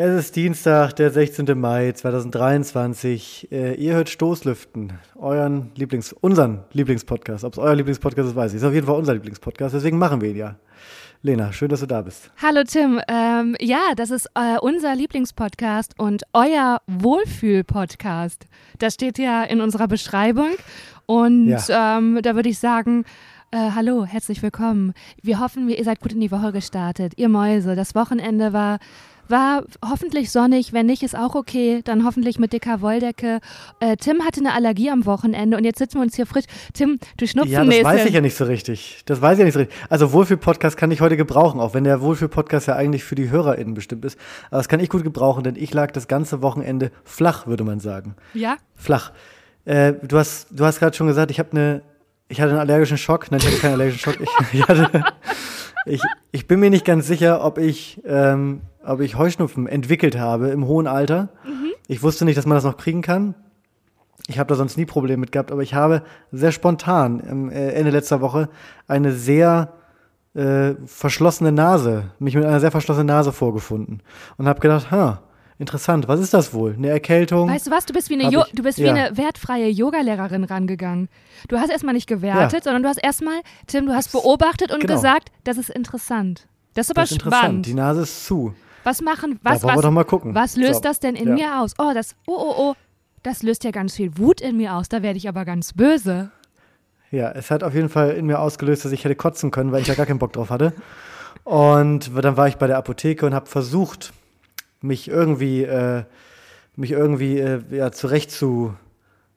Es ist Dienstag, der 16. Mai 2023. Äh, ihr hört Stoßlüften, euren Lieblings-, unseren Lieblingspodcast. Ob es euer Lieblingspodcast ist, weiß ich. Ist auf jeden Fall unser Lieblingspodcast, deswegen machen wir ihn ja. Lena, schön, dass du da bist. Hallo Tim. Ähm, ja, das ist äh, unser Lieblingspodcast und euer Wohlfühl-Podcast. Das steht ja in unserer Beschreibung. Und ja. ähm, da würde ich sagen, äh, hallo, herzlich willkommen. Wir hoffen, ihr seid gut in die Woche gestartet. Ihr Mäuse, das Wochenende war war hoffentlich sonnig, wenn nicht, ist auch okay. Dann hoffentlich mit dicker Wolldecke. Äh, Tim hatte eine Allergie am Wochenende und jetzt sitzen wir uns hier frisch. Tim, du schnupfen Ja, das weiß ich ja nicht so richtig. Das weiß ich ja nicht so richtig. Also Wohlfühl-Podcast kann ich heute gebrauchen, auch wenn der Wohlfühl-Podcast ja eigentlich für die HörerInnen bestimmt ist. Aber das kann ich gut gebrauchen, denn ich lag das ganze Wochenende flach, würde man sagen. Ja? Flach. Äh, du hast, du hast gerade schon gesagt, ich habe eine, ich hatte einen allergischen Schock. Nein, ich hatte keinen allergischen Schock. Ich, ich, hatte, ich, ich bin mir nicht ganz sicher, ob ich ähm, ob ich Heuschnupfen entwickelt habe im hohen Alter. Mhm. Ich wusste nicht, dass man das noch kriegen kann. Ich habe da sonst nie Probleme mit gehabt, aber ich habe sehr spontan am äh, Ende letzter Woche eine sehr äh, verschlossene Nase, mich mit einer sehr verschlossenen Nase vorgefunden und habe gedacht, ha, interessant, was ist das wohl? Eine Erkältung? Weißt du was, du bist wie eine, jo du bist wie ja. eine wertfreie Yogalehrerin rangegangen. Du hast erstmal nicht gewertet, ja. sondern du hast erstmal, Tim, du hast beobachtet und genau. gesagt, das ist interessant. Das ist aber das ist spannend. Die Nase ist zu. Was machen, was, was, was löst so. das denn in ja. mir aus? Oh, das, oh, oh, oh, das löst ja ganz viel Wut in mir aus. Da werde ich aber ganz böse. Ja, es hat auf jeden Fall in mir ausgelöst, dass ich hätte kotzen können, weil ich ja gar keinen Bock drauf hatte. Und dann war ich bei der Apotheke und habe versucht, mich irgendwie, äh, mich irgendwie äh, ja, zurecht zu,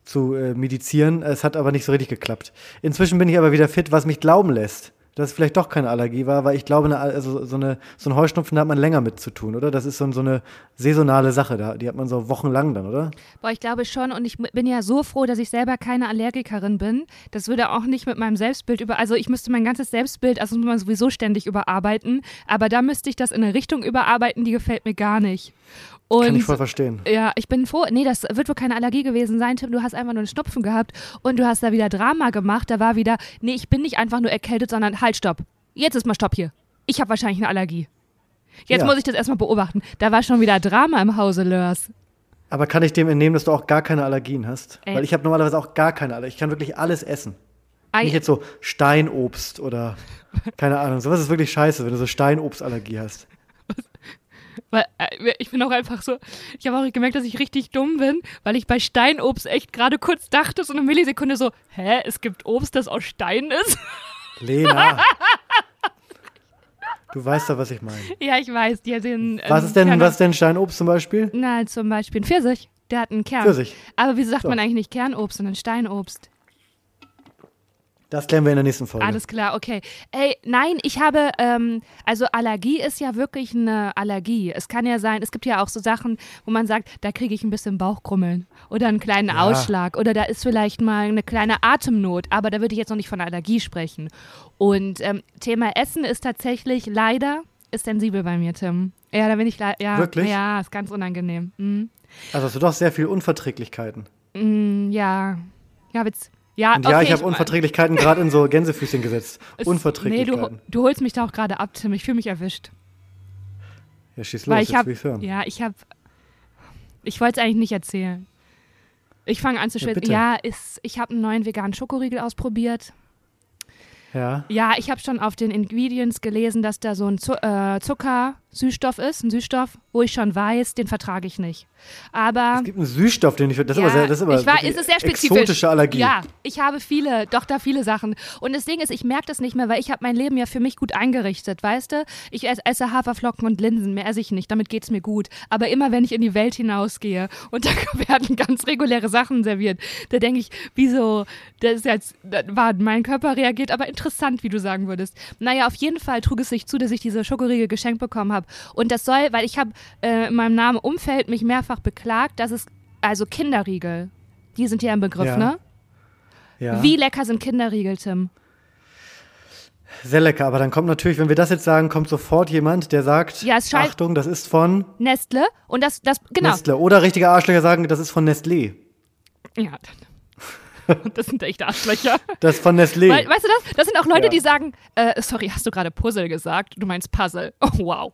zu äh, medizieren. Es hat aber nicht so richtig geklappt. Inzwischen bin ich aber wieder fit, was mich glauben lässt, dass es vielleicht doch keine Allergie war, weil ich glaube, eine, also so, eine, so ein Heuschnupfen da hat man länger mit zu tun, oder? Das ist so, so eine saisonale Sache, da, die hat man so wochenlang dann, oder? Boah, ich glaube schon und ich bin ja so froh, dass ich selber keine Allergikerin bin. Das würde auch nicht mit meinem Selbstbild über, also ich müsste mein ganzes Selbstbild, also muss man sowieso ständig überarbeiten, aber da müsste ich das in eine Richtung überarbeiten, die gefällt mir gar nicht. Und, Kann ich voll verstehen. Ja, ich bin froh. Nee, das wird wohl keine Allergie gewesen sein, Tim. Du hast einfach nur einen Schnupfen gehabt und du hast da wieder Drama gemacht. Da war wieder, nee, ich bin nicht einfach nur erkältet, sondern halt, stopp. Jetzt ist mal Stopp hier. Ich habe wahrscheinlich eine Allergie. Jetzt ja. muss ich das erstmal beobachten. Da war schon wieder Drama im Hause Lörs. Aber kann ich dem entnehmen, dass du auch gar keine Allergien hast? Ey. Weil ich habe normalerweise auch gar keine Allergien. Ich kann wirklich alles essen. Ei. Nicht jetzt so Steinobst oder keine Ahnung. Sowas ist wirklich scheiße, wenn du so Steinobstallergie hast. Weil äh, ich bin auch einfach so, ich habe auch gemerkt, dass ich richtig dumm bin, weil ich bei Steinobst echt gerade kurz dachte, so eine Millisekunde so, hä, es gibt Obst, das aus Stein ist? Lena. Du weißt doch, was ich meine. Ja, ich weiß. Die den, ähm, was, ist denn, was denn Steinobst zum Beispiel? Na, zum Beispiel ein Pfirsich. Der hat einen Kern. Pfirsich. Aber wieso sagt so. man eigentlich nicht Kernobst, sondern Steinobst? Das klären wir in der nächsten Folge. Alles klar, okay. Ey, nein, ich habe, ähm, also Allergie ist ja wirklich eine Allergie. Es kann ja sein, es gibt ja auch so Sachen, wo man sagt, da kriege ich ein bisschen Bauchkrummeln oder einen kleinen ja. Ausschlag oder da ist vielleicht mal eine kleine Atemnot, aber da würde ich jetzt noch nicht von Allergie sprechen. Und ähm, Thema Essen ist tatsächlich leider, ist sensibel bei mir, Tim. Ja, da bin ich leider, ja. Wirklich? Ja, ist ganz unangenehm. Mhm. Also hast du doch sehr viel Unverträglichkeiten. Mhm, ja. Ja, Witz. Ja, und ja, okay, ich habe Unverträglichkeiten gerade in so Gänsefüßchen gesetzt. Es, Unverträglichkeiten. Nee, du, du holst mich da auch gerade ab, Tim. Ich fühle mich erwischt. Ja, schieß los, Weil ich hab, Ja, ich habe. Ich wollte es eigentlich nicht erzählen. Ich fange an zu schwitzen. Ja, ja, ist, ich habe einen neuen veganen Schokoriegel ausprobiert. Ja. Ja, ich habe schon auf den Ingredients gelesen, dass da so ein Zu äh, Zucker Süßstoff ist, ein Süßstoff, wo ich schon weiß, den vertrage ich nicht. Aber es gibt einen Süßstoff, den ich das ja, ist aber sehr, das ist aber ich war, ist es sehr spezifisch. exotische Allergie. Ja, ich habe viele, doch da viele Sachen. Und das Ding ist, ich merke das nicht mehr, weil ich habe mein Leben ja für mich gut eingerichtet, weißt du? Ich esse Haferflocken und Linsen, mehr esse ich nicht, damit geht es mir gut. Aber immer wenn ich in die Welt hinausgehe und da werden ganz reguläre Sachen serviert, da denke ich, wieso, das ist jetzt, das war, mein Körper reagiert, aber interessant, wie du sagen würdest. Naja, auf jeden Fall trug es sich zu, dass ich diese Schokoriegel geschenkt bekommen habe habe. Und das soll, weil ich habe äh, in meinem Namen Umfeld mich mehrfach beklagt, dass es, also Kinderriegel, die sind ja im Begriff, ja. ne? Ja. Wie lecker sind Kinderriegel, Tim? Sehr lecker, aber dann kommt natürlich, wenn wir das jetzt sagen, kommt sofort jemand, der sagt, ja, Achtung, das ist von Nestle und das, das, genau. Nestle. Oder richtige Arschlöcher sagen, das ist von Nestlé. Ja, dann. Das sind echte Arschlöcher. Das von Nestlé. We weißt du das? Das sind auch Leute, ja. die sagen, äh, sorry, hast du gerade Puzzle gesagt? Du meinst Puzzle. Oh, wow.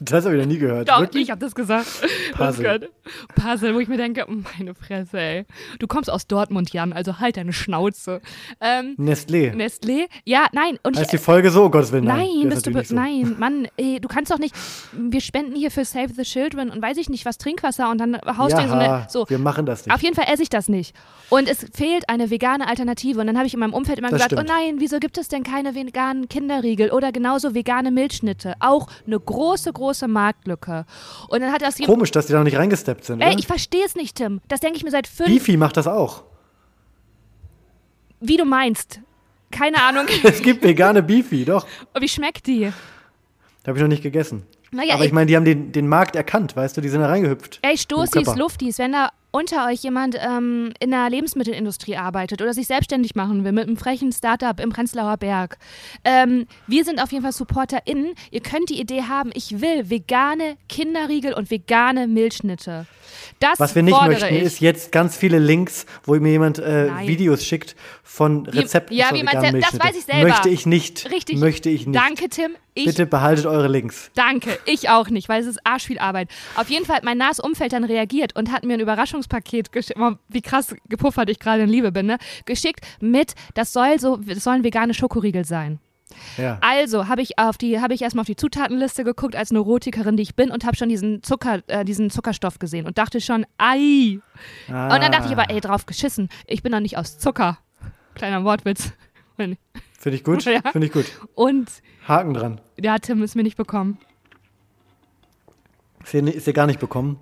Das habe ich noch nie gehört. Doch, Wirklich? ich habe das gesagt. Puzzle. Gehört. Puzzle, wo ich mir denke, meine Fresse, ey. Du kommst aus Dortmund, Jan, also halt deine Schnauze. Ähm, Nestlé. Nestlé, ja, nein. Und ich, Heißt die Folge so? Oh Gottes Willen, nein. Nein, bist du, so. nein, Mann, ey, du kannst doch nicht, wir spenden hier für Save the Children und weiß ich nicht was, Trinkwasser und dann haust du in so eine, Ja, so. wir machen das nicht. Auf jeden Fall esse ich das nicht. Und es fehlt eine vegane Alternative. Und dann habe ich in meinem Umfeld immer Das gesagt, stimmt. oh nein, wieso gibt es denn keine veganen Kinderriegel oder genauso vegane Milchschnitte? Auch eine große, große Marktlücke. Und dann hat das Komisch, dass die da noch nicht reingesteppt sind, ey, oder? ich verstehe es nicht, Tim. Das denke ich mir seit fünf, Beefy macht das auch. wie du meinst. Keine Ahnung. Es gibt vegane Beefy, doch. Wie schmeckt die? Habe ich noch nicht gegessen. Naja, Aber ich meine, die haben den, den Markt erkannt, weißt du, die sind da reingehüpft. Ey, Stoßis. Luftis, wenn da unter euch jemand ähm, in der Lebensmittelindustrie arbeitet oder sich selbstständig machen will mit einem frechen Startup im Prenzlauer Berg. Ähm, wir sind auf jeden Fall SupporterInnen. Ihr könnt die Idee haben, ich will vegane Kinderriegel und vegane Milchschnitte. Das Was wir nicht möchten, ich. ist jetzt ganz viele Links, wo mir jemand äh. Videos schickt von Rezepten ja, zur wie man das weiß ich selber. Möchte ich nicht. Richtig. Möchte ich nicht. Danke, Tim. Ich Bitte behaltet eure Links. Danke, ich auch nicht, weil es ist arsch viel Arbeit. Auf jeden Fall hat mein nahes Umfeld dann reagiert und hat mir ein Überraschungspaket geschickt, wie krass gepuffert ich gerade in Liebe bin, ne? geschickt mit, das soll so, das sollen vegane Schokoriegel sein. Ja. Also habe ich auf die, habe ich erstmal auf die Zutatenliste geguckt als Neurotikerin, die ich bin und habe schon diesen Zucker, äh, diesen Zuckerstoff gesehen und dachte schon, ei. Ah. Und dann dachte ich aber, ey, drauf geschissen. Ich bin doch nicht aus Zucker. Kleiner Wortwitz. Finde ich gut. Ja. Finde ich gut. Und Haken dran. ja, Tim ist mir nicht bekommen. Ist dir, ist dir gar nicht bekommen?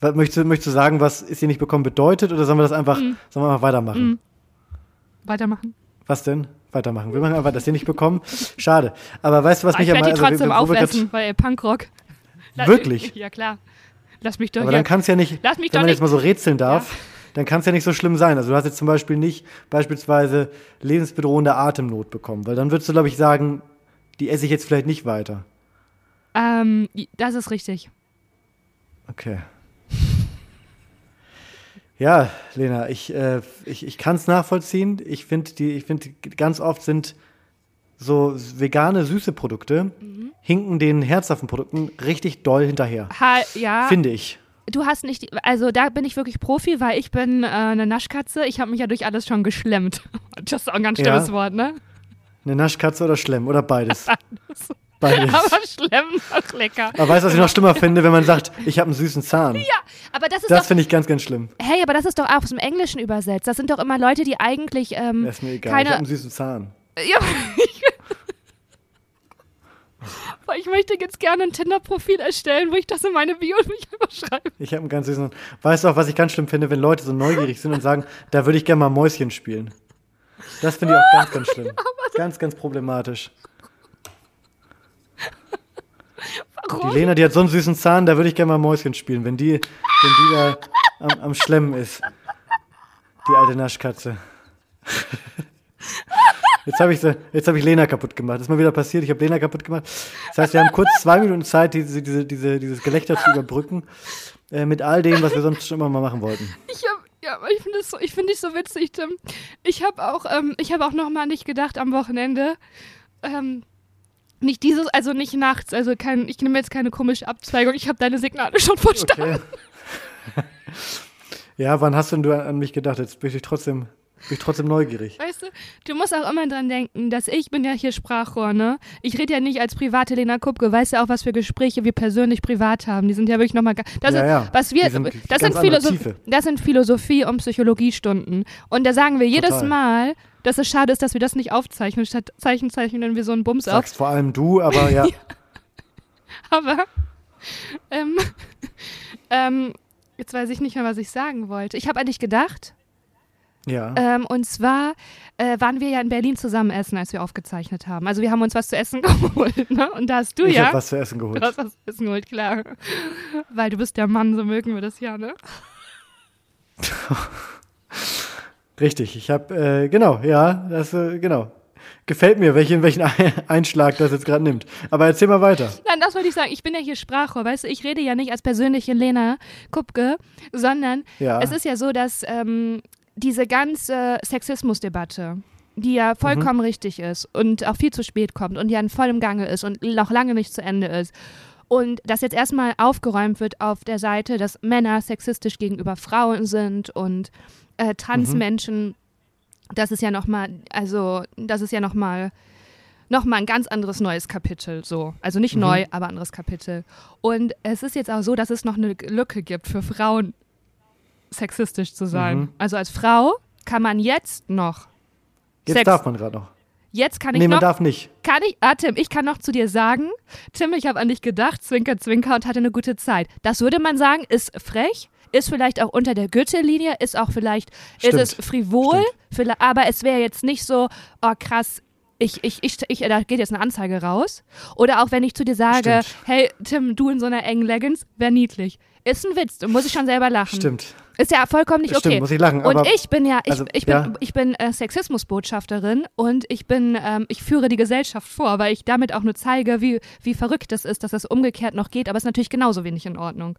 Was, möchtest, du, möchtest du sagen, was ist dir nicht bekommen bedeutet oder sollen wir das einfach, Mm. sollen wir einfach weitermachen? Weitermachen. Was denn? Weitermachen. Wir machen einfach das hier nicht bekommen. Schade. Aber weißt du, was Ah, mich ich werde am die also, trotzdem grad- aufessen, weil Punkrock. Wirklich? Ja, klar. Lass mich doch Aber hier. dann kann es ja nicht, Lass mich wenn doch man nicht- jetzt mal so rätseln darf, dann kann es ja nicht so schlimm sein. Also du hast jetzt zum Beispiel nicht beispielsweise lebensbedrohende Atemnot bekommen, weil dann würdest du, glaube ich, sagen, die esse ich jetzt vielleicht nicht weiter. Ähm, das ist richtig. Okay. Ja, Lena, ich, äh, ich, ich kann es nachvollziehen. Ich finde, die, ich finde, ganz oft sind so vegane, süße Produkte, Mhm. hinken den herzhaften Produkten richtig doll hinterher. Ha, ja. Finde ich. Du hast nicht, also da bin ich wirklich Profi, weil ich bin äh, eine Naschkatze. Ich habe mich ja durch alles schon geschlemmt. Das ist auch ein ganz Ja. schlimmes Wort, ne? Eine Naschkatze oder Schlemm oder beides. Beides. Aber schlemmen noch lecker. Aber weißt du, was ich noch schlimmer finde, wenn man sagt, ich habe einen süßen Zahn? Ja, aber das ist Das finde ich ganz, ganz schlimm. hey, aber das ist doch auch aus dem Englischen übersetzt. Das sind doch immer Leute, die eigentlich ähm, Das ist mir egal. Ich habe keine, einen süßen Zahn. Ja, ich, ich möchte jetzt gerne ein Tinder-Profil erstellen, wo ich das in meine Bio mich schreibe. Ich habe einen ganz süßen Zahn. Weißt du auch, was ich ganz schlimm finde, wenn Leute so neugierig sind und sagen, da würde ich gerne mal Mäuschen spielen. Das finde ich auch ganz, ganz schlimm. Ganz, ganz problematisch. Warum? Die Lena, die hat so einen süßen Zahn, da würde ich gerne mal Mäuschen spielen, wenn die, wenn die da am, am Schlemmen ist. Die alte Naschkatze. Jetzt habe ich, so, jetzt hab ich Lena kaputt gemacht. Das ist mal wieder passiert. Ich habe Lena kaputt gemacht. Das heißt, wir haben kurz zwei Minuten Zeit, diese, diese, diese, dieses Gelächter zu überbrücken. Äh, mit all dem, was wir sonst schon immer mal machen wollten. Ich hab, ja, ich finde es so, ich finde dich so witzig, Tim. Ich habe auch, ähm, ich habe auch noch mal nicht gedacht am Wochenende, ähm, nicht dieses, also nicht nachts, also kein, ich nehme jetzt keine komische Abzweigung. Ich habe deine Signale schon verstanden. Okay. ja, wann hast denn du an, an mich gedacht? Jetzt bin ich trotzdem, bin ich trotzdem neugierig. Weißt du, du musst auch immer dran denken, dass ich bin ja hier Sprachrohr, ne? Ich rede ja nicht als private Lena Kupke, weißt ja auch, was für Gespräche wir persönlich privat haben. Die sind ja wirklich nochmal, das Ja, ist, ja. was wir, sind das sind, andere Philosoph Tiefe. das sind Philosophie- und Psychologiestunden. Und da sagen wir jedes Total. Mal, dass es schade ist, dass wir das nicht aufzeichnen. Statt Zeichen zeichnen wir so einen Bums auf. Sagst vor allem du, aber ja. Aber, ähm, ähm, jetzt weiß ich nicht mehr, was ich sagen wollte. Ich habe eigentlich gedacht, Ja. Ähm, und zwar äh, waren wir ja in Berlin zusammen essen, als wir aufgezeichnet haben. Also wir haben uns was zu essen geholt, ne? Und da hast du ich ja. habe was zu essen geholt. Du hast was zu essen geholt, klar. Weil du bist der Mann, so mögen wir das ja, ne? Richtig, ich habe, äh, genau, ja, das, äh, genau. Gefällt mir, welchen, welchen Einschlag das jetzt gerade nimmt. Aber erzähl mal weiter. Nein, das wollte ich sagen. Ich bin ja hier Sprachrohr, weißt du? Ich rede ja nicht als persönliche Lena Kupke, sondern Ja. es ist ja so, dass ähm, diese ganze Sexismusdebatte, die ja vollkommen richtig ist und auch viel zu spät kommt und ja in vollem Gange ist und noch lange nicht zu Ende ist. Und dass jetzt erstmal aufgeräumt wird auf der Seite, dass Männer sexistisch gegenüber Frauen sind und äh, Transmenschen, mhm. das ist ja nochmal, also das ist ja nochmal nochmal ein ganz anderes neues Kapitel, so. Also nicht mhm. neu, aber anderes Kapitel. Und es ist jetzt auch so, dass es noch eine Lücke gibt für Frauen, sexistisch zu sein. Mhm. Also als Frau kann man jetzt noch. Jetzt Sex darf man gerade noch. Jetzt kann ich nee, noch. man darf nicht. Kann ich, ah, Tim, ich kann noch zu dir sagen, Tim, ich habe an dich gedacht, Zwinker, Zwinker und hatte eine gute Zeit. Das würde man sagen, ist frech, ist vielleicht auch unter der Gürtellinie, ist auch vielleicht, Stimmt. ist es frivol, vielleicht, aber es wäre jetzt nicht so, oh krass, ich, ich, ich, ich, da geht jetzt eine Anzeige raus. Oder auch wenn ich zu dir sage, Stimmt. hey Tim, du in so einer engen Leggings, wäre niedlich. Ist ein Witz, du musst ich schon selber lachen. Stimmt. Ist ja vollkommen nicht okay. Stimmt, muss ich lachen. Und ich bin ja, ich, also, ich bin, ja. ich bin äh, Sexismusbotschafterin und ich bin, ähm, ich führe die Gesellschaft vor, weil ich damit auch nur zeige, wie, wie verrückt das ist, dass das umgekehrt noch geht, aber es ist natürlich genauso wenig in Ordnung.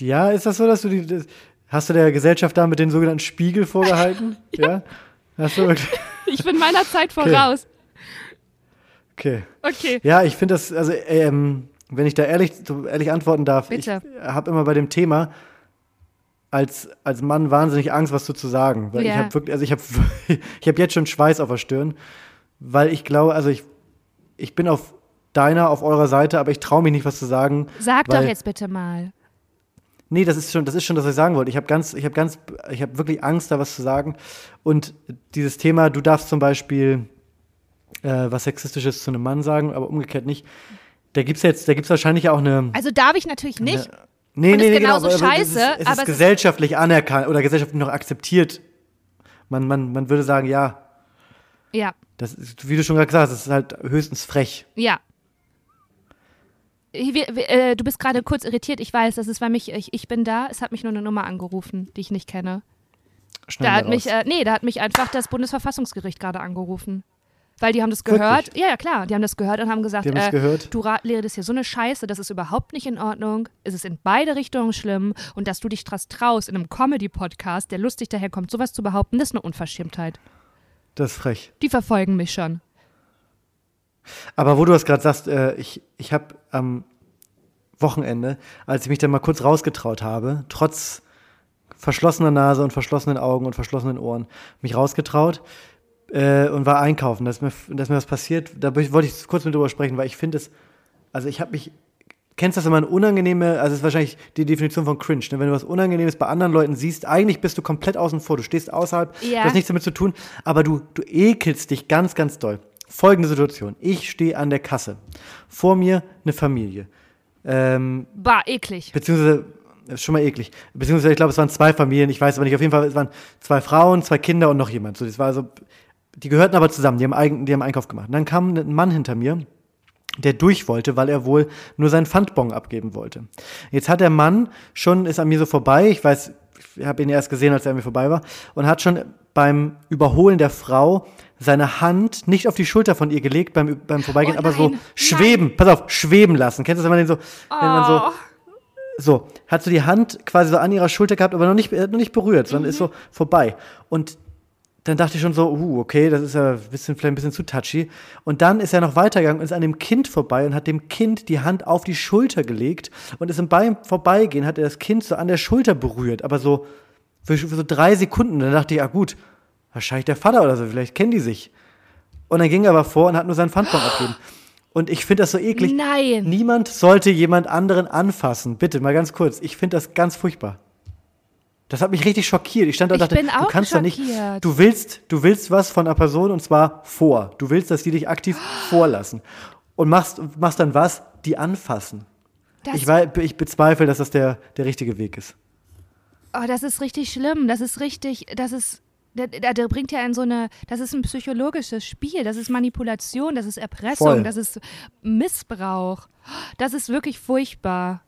Ja, ist das so, dass du die, das, hast du der Gesellschaft da mit den sogenannten Spiegel vorgehalten? ja. ja? Hast du wirklich? ich bin meiner Zeit voraus. Okay. Okay. okay. Ja, ich finde das, also, ähm, wenn ich da ehrlich, ehrlich antworten darf, Bitte. ich habe immer bei dem Thema als, als Mann wahnsinnig Angst, was zu sagen. Weil ja. ich habe wirklich, also ich habe ich hab jetzt schon Schweiß auf der Stirn, weil ich glaube, also ich, ich bin auf deiner, auf eurer Seite, aber ich traue mich nicht, was zu sagen. Sag doch jetzt bitte mal. Nee, das ist schon, das ist schon, das, was ich sagen wollte. Ich habe ganz, ich habe ganz, ich habe wirklich Angst, da was zu sagen. Und dieses Thema, du darfst zum Beispiel äh, was Sexistisches zu einem Mann sagen, aber umgekehrt nicht. Da gibt's jetzt, da gibt's wahrscheinlich auch eine. Also darf ich natürlich nicht. Eine, nee, nee, nee, genauso genau, scheiße. Es ist, es aber ist gesellschaftlich anerkannt oder gesellschaftlich noch akzeptiert. Man, man, man würde sagen, ja. Ja. Das ist, wie du schon gerade gesagt hast, das ist halt höchstens frech. Ja, äh, du bist gerade kurz irritiert. Ich weiß, das ist, weil mich, ich, ich bin da. Es hat mich nur eine Nummer angerufen, die ich nicht kenne. Schnell da hat mich, äh, nee, da hat mich einfach das Bundesverfassungsgericht gerade angerufen. Weil die haben das gehört. Wirklich? Ja, ja, klar. Die haben das gehört und haben gesagt, haben äh, gehört? du redest hier so eine Scheiße, das ist überhaupt nicht in Ordnung. Es ist in beide Richtungen schlimm. Und dass du dich traust, in einem Comedy-Podcast, der lustig daherkommt, sowas zu behaupten, das ist eine Unverschämtheit. Das ist frech. Die verfolgen mich schon. Aber wo du das gerade sagst, äh, ich, ich habe am Wochenende, als ich mich dann mal kurz rausgetraut habe, trotz verschlossener Nase und verschlossenen Augen und verschlossenen Ohren, mich rausgetraut äh, und war einkaufen. Da ist, mir, da ist mir was passiert. Da wollte ich kurz mit drüber sprechen, weil ich finde es, also ich habe mich kennst du das, wenn man unangenehme, also ist wahrscheinlich die Definition von cringe, ne? wenn du was Unangenehmes bei anderen Leuten siehst, eigentlich bist du komplett außen vor, du stehst außerhalb, ja. du hast nichts damit zu tun, aber du, du ekelst dich ganz, ganz doll. Folgende Situation. Ich stehe an der Kasse. Vor mir eine Familie. Ähm, bah, eklig. Beziehungsweise, ist schon mal eklig. Beziehungsweise, ich glaube, es waren zwei Familien, ich weiß aber nicht. Auf jeden Fall, es waren zwei Frauen, zwei Kinder und noch jemand. So, das war also, die gehörten aber zusammen, die haben, eigen, die haben Einkauf gemacht. Und dann kam ein Mann hinter mir, der durch wollte, weil er wohl nur seinen Pfandbon abgeben wollte. Jetzt hat der Mann schon, ist an mir so vorbei, ich weiß, ich habe ihn erst gesehen, als er an mir vorbei war, und hat schon beim Überholen der Frau seine Hand nicht auf die Schulter von ihr gelegt beim, beim Vorbeigehen, oh aber so schweben, nein. pass auf, schweben lassen. Kennst du das, wenn man den so, oh. wenn man so, oh. so, hat so die Hand quasi so an ihrer Schulter gehabt, aber noch nicht, noch nicht berührt, sondern mhm. ist so vorbei. Und dann dachte ich schon so, uh, okay, das ist ja ein bisschen, vielleicht ein bisschen zu touchy. Und dann ist er noch weitergegangen und ist an dem Kind vorbei und hat dem Kind die Hand auf die Schulter gelegt und ist im beim Vorbeigehen hat er das Kind so an der Schulter berührt, aber so für, für so drei Sekunden. Dann dachte ich, ja gut, wahrscheinlich der Vater oder so, vielleicht kennen die sich. Und dann ging er aber vor und hat nur seinen Pfandbon abgegeben. Und ich finde das so eklig. Nein. Niemand sollte jemand anderen anfassen. Bitte, mal ganz kurz. Ich finde das ganz furchtbar. Das hat mich richtig schockiert. Ich stand da und dachte, du kannst da nicht. Du willst, du willst was von einer Person und zwar vor. Du willst, dass die dich aktiv vorlassen. Und machst, machst dann was? Die anfassen. Das ich, weiß, ich bezweifle, dass das der, der richtige Weg ist. Oh, das ist richtig schlimm. Das ist richtig, das ist, der, der, der, bringt ja in so eine, das ist ein psychologisches Spiel, das ist Manipulation, das ist Erpressung, Voll. das ist Missbrauch. Das ist wirklich furchtbar.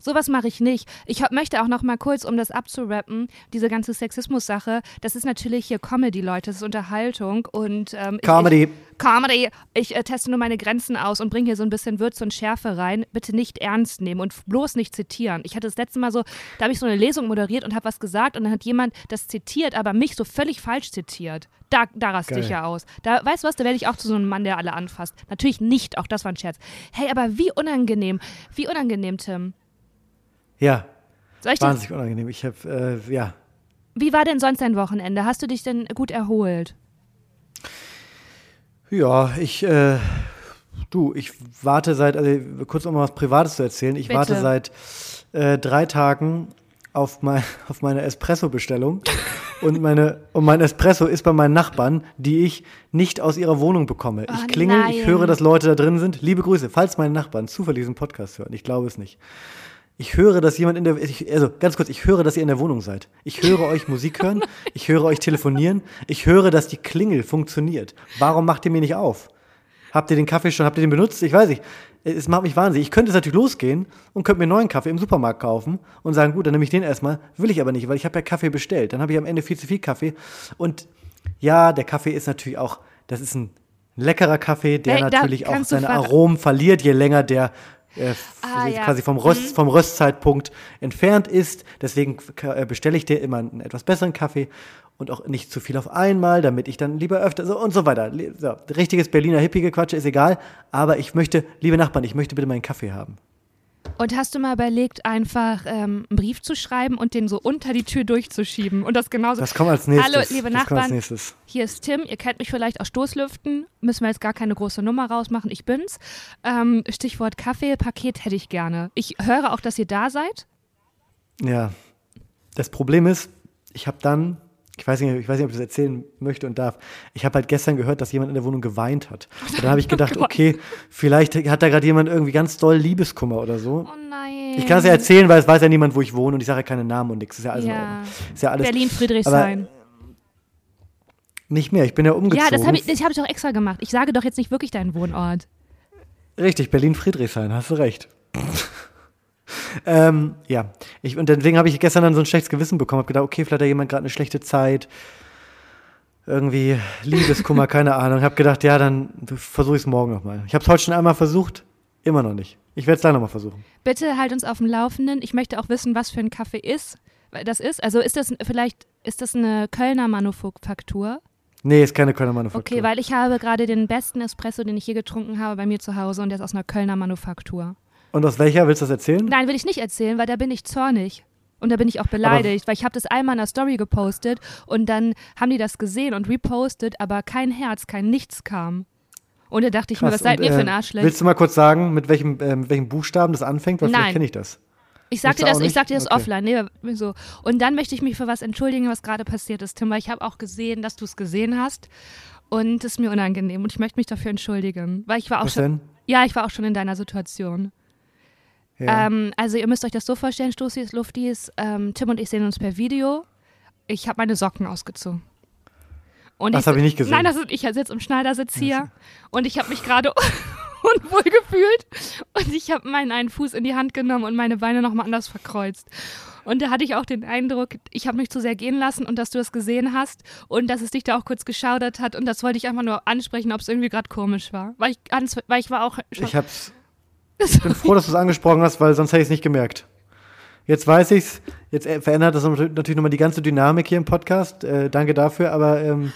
Sowas mache ich nicht. Ich möchte auch noch mal kurz, um das abzurappen, diese ganze Sexismus-Sache, das ist natürlich hier Comedy, Leute, das ist Unterhaltung und ähm, Comedy. Ich, ich, Comedy. Ich äh, teste nur meine Grenzen aus und bringe hier so ein bisschen Würze und Schärfe rein. Bitte nicht ernst nehmen und bloß nicht zitieren. Ich hatte das letzte Mal so, da habe ich so eine Lesung moderiert und habe was gesagt und dann hat jemand das zitiert, aber mich so völlig falsch zitiert. Da, da raste Geil. ich ja aus. Da, weißt du was, da werde ich auch zu so einem Mann, der alle anfasst. Natürlich nicht, auch das war ein Scherz. Hey, aber wie unangenehm, wie unangenehm, Tim. Ja, Soll ich wahnsinnig unangenehm. Ich habe, äh, ja. wie war denn sonst dein Wochenende? Hast du dich denn gut erholt? Ja, ich, äh, du, ich warte seit, also kurz um mal was Privates zu erzählen, ich Bitte. warte seit äh, drei Tagen auf, mein, auf meine Espresso-Bestellung. und, meine, und mein Espresso ist bei meinen Nachbarn, die ich nicht aus ihrer Wohnung bekomme. Oh ich klingel, ich nein. höre, dass Leute da drin sind. Liebe Grüße, falls meine Nachbarn zufällig diesen Podcast hören. Ich glaube es nicht. Ich höre, dass jemand in der, ich, also ganz kurz, ich höre, dass ihr in der Wohnung seid. Ich höre euch Musik hören, ich höre euch telefonieren, ich höre, dass die Klingel funktioniert. Warum macht ihr mir nicht auf? Habt ihr den Kaffee schon, habt ihr den benutzt? Ich weiß nicht. Es macht mich wahnsinnig. Ich könnte jetzt natürlich losgehen und könnte mir einen neuen Kaffee im Supermarkt kaufen und sagen, gut, dann nehme ich den erstmal. Will ich aber nicht, weil ich habe ja Kaffee bestellt. Dann habe ich am Ende viel zu viel Kaffee. Und ja, der Kaffee ist natürlich auch, das ist ein leckerer Kaffee, der da natürlich auch seine Aromen verliert, je länger der äh, Ah, ja. quasi vom, Röst, vom Röstzeitpunkt entfernt ist. Deswegen äh, bestelle ich dir immer einen etwas besseren Kaffee und auch nicht zu viel auf einmal, damit ich dann lieber öfter so und so weiter. So, richtiges Berliner Hippie-Gequatsche ist egal, aber ich möchte, liebe Nachbarn, ich möchte bitte meinen Kaffee haben. Und hast du mal überlegt, einfach ähm, einen Brief zu schreiben und den so unter die Tür durchzuschieben und das genauso. Das kommt als nächstes. Hallo, liebe das Nachbarn. Hier ist Tim, ihr kennt mich vielleicht aus Stoßlüften. Müssen wir jetzt gar keine große Nummer rausmachen. Ich bin's. Ähm, Stichwort Kaffee, Paket hätte ich gerne. Ich höre auch, dass ihr da seid. Ja. Das Problem ist, ich habe dann, ich weiß, nicht, ich weiß nicht, ob ich das erzählen möchte und darf, ich habe halt gestern gehört, dass jemand in der Wohnung geweint hat. Und dann habe ich gedacht, Gott. okay, vielleicht hat da gerade jemand irgendwie ganz doll Liebeskummer oder so. Oh nein. Ich kann es ja erzählen, weil es weiß ja niemand, wo ich wohne und ich sage ja keine Namen und nichts. Ist ja alles in Ja. Ordnung. Ist ja alles Berlin-Friedrichshain. nicht mehr. Ich bin ja umgezogen. Ja, das habe ich, das hab ich doch extra gemacht. Ich sage doch jetzt nicht wirklich deinen Wohnort. Richtig, Berlin-Friedrichshain, hast du recht. Ähm, ja, ich, und deswegen habe ich gestern dann so ein schlechtes Gewissen bekommen. Habe gedacht, okay, vielleicht hat jemand gerade eine schlechte Zeit. Irgendwie Liebeskummer, keine Ahnung. Habe gedacht, ja, dann versuche ich es morgen nochmal. Ich habe es heute schon einmal versucht, immer noch nicht. Ich werde es gleich nochmal versuchen. Bitte halt uns auf dem Laufenden. Ich möchte auch wissen, was für ein Kaffee ist. weil Das ist. Also ist das vielleicht, ist das eine Kölner Manufaktur? Nee, ist keine Kölner Manufaktur. Okay, weil ich habe gerade den besten Espresso, den ich je getrunken habe, bei mir zu Hause und der ist aus einer Kölner Manufaktur. Und aus welcher willst du das erzählen? Nein, will ich nicht erzählen, weil da bin ich zornig. Und da bin ich auch beleidigt, weil ich habe das einmal in der Story gepostet und dann haben die das gesehen und repostet, aber kein Herz, kein Nichts kam. Und da dachte ich mir, Krass. was seid Und, ihr für ein äh, Arschlecht? Willst du mal kurz sagen, mit welchem, äh, mit welchem Buchstaben das anfängt? Weil Nein. vielleicht kenne ich das. Ich sag dir das, ich sag dir das Okay. offline. Nee, so. Und dann möchte ich mich für was entschuldigen, was gerade passiert ist, Tim, weil ich habe auch gesehen, dass du es gesehen hast. Und es ist mir unangenehm und ich möchte mich dafür entschuldigen. Weil ich war auch Was schon. denn? Ja, ich war auch schon in deiner Situation. Ja. Ähm, also ihr müsst euch das so vorstellen, Stoßis, Luftis, ähm, Tim und ich sehen uns per Video. Ich habe meine Socken ausgezogen. Und Das habe ich nicht gesehen. Nein, das ist, ich sitze im Schneidersitz hier und ich habe mich gerade unwohl gefühlt und ich habe meinen einen Fuß in die Hand genommen und meine Beine nochmal anders verkreuzt. Und da hatte ich auch den Eindruck, ich habe mich zu sehr gehen lassen und dass du das gesehen hast und dass es dich da auch kurz geschaudert hat und das wollte ich einfach nur ansprechen, ob es irgendwie gerade komisch war. Weil ich, weil ich war auch schon, Ich hab's. Ich bin froh, dass du es angesprochen hast, weil sonst hätte ich es nicht gemerkt. Jetzt weiß ich's. Jetzt äh, verändert das natürlich nochmal die ganze Dynamik hier im Podcast. Äh, danke dafür, aber ähm,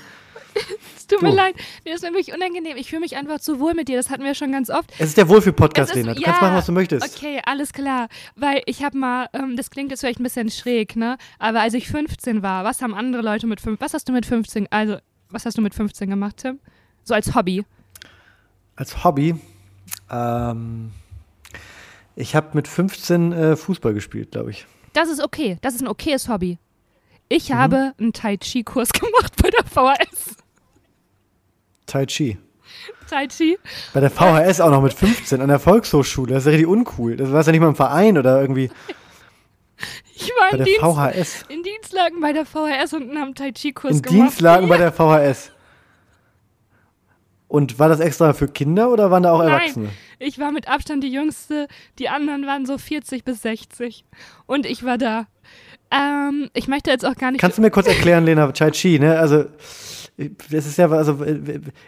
Es tut mir Du. leid, mir ist mir wirklich unangenehm. Ich fühle mich einfach zu wohl mit dir. Das hatten wir schon ganz oft. es ist der Wohlfühl-Podcast, Es Lena. Du ja, kannst machen, was du möchtest. Okay, alles klar. Weil ich habe mal, ähm, das klingt jetzt vielleicht ein bisschen schräg, ne? Aber als ich 15 war, was haben andere Leute mit 15, was hast du mit 15, also, was hast du mit 15 gemacht, Tim? So als Hobby. Als Hobby, ähm, ich habe mit 15 äh, Fußball gespielt, glaube ich. Das ist okay. Das ist ein okayes Hobby. Ich Mhm. habe einen Tai Chi-Kurs gemacht bei der VHS. Tai Chi. Tai Chi. Bei der VHS auch noch mit 15 an der Volkshochschule. Das ist ja richtig uncool. Das war ja nicht mal im Verein oder irgendwie Ich war bei in, der Dienst, VHS. in Dienstlagen bei der VHS und haben Tai Chi-Kurs In gemacht. Dienstlagen bei der VHS. Und war das extra für Kinder oder waren da auch Erwachsene? Nein, ich war mit Abstand die Jüngste. Die anderen waren so 40 bis 60. Und ich war da. Ähm, ich möchte jetzt auch gar nicht. Kannst du mir kurz erklären, Lena Chai Chi, ne? Also, das ist ja, also,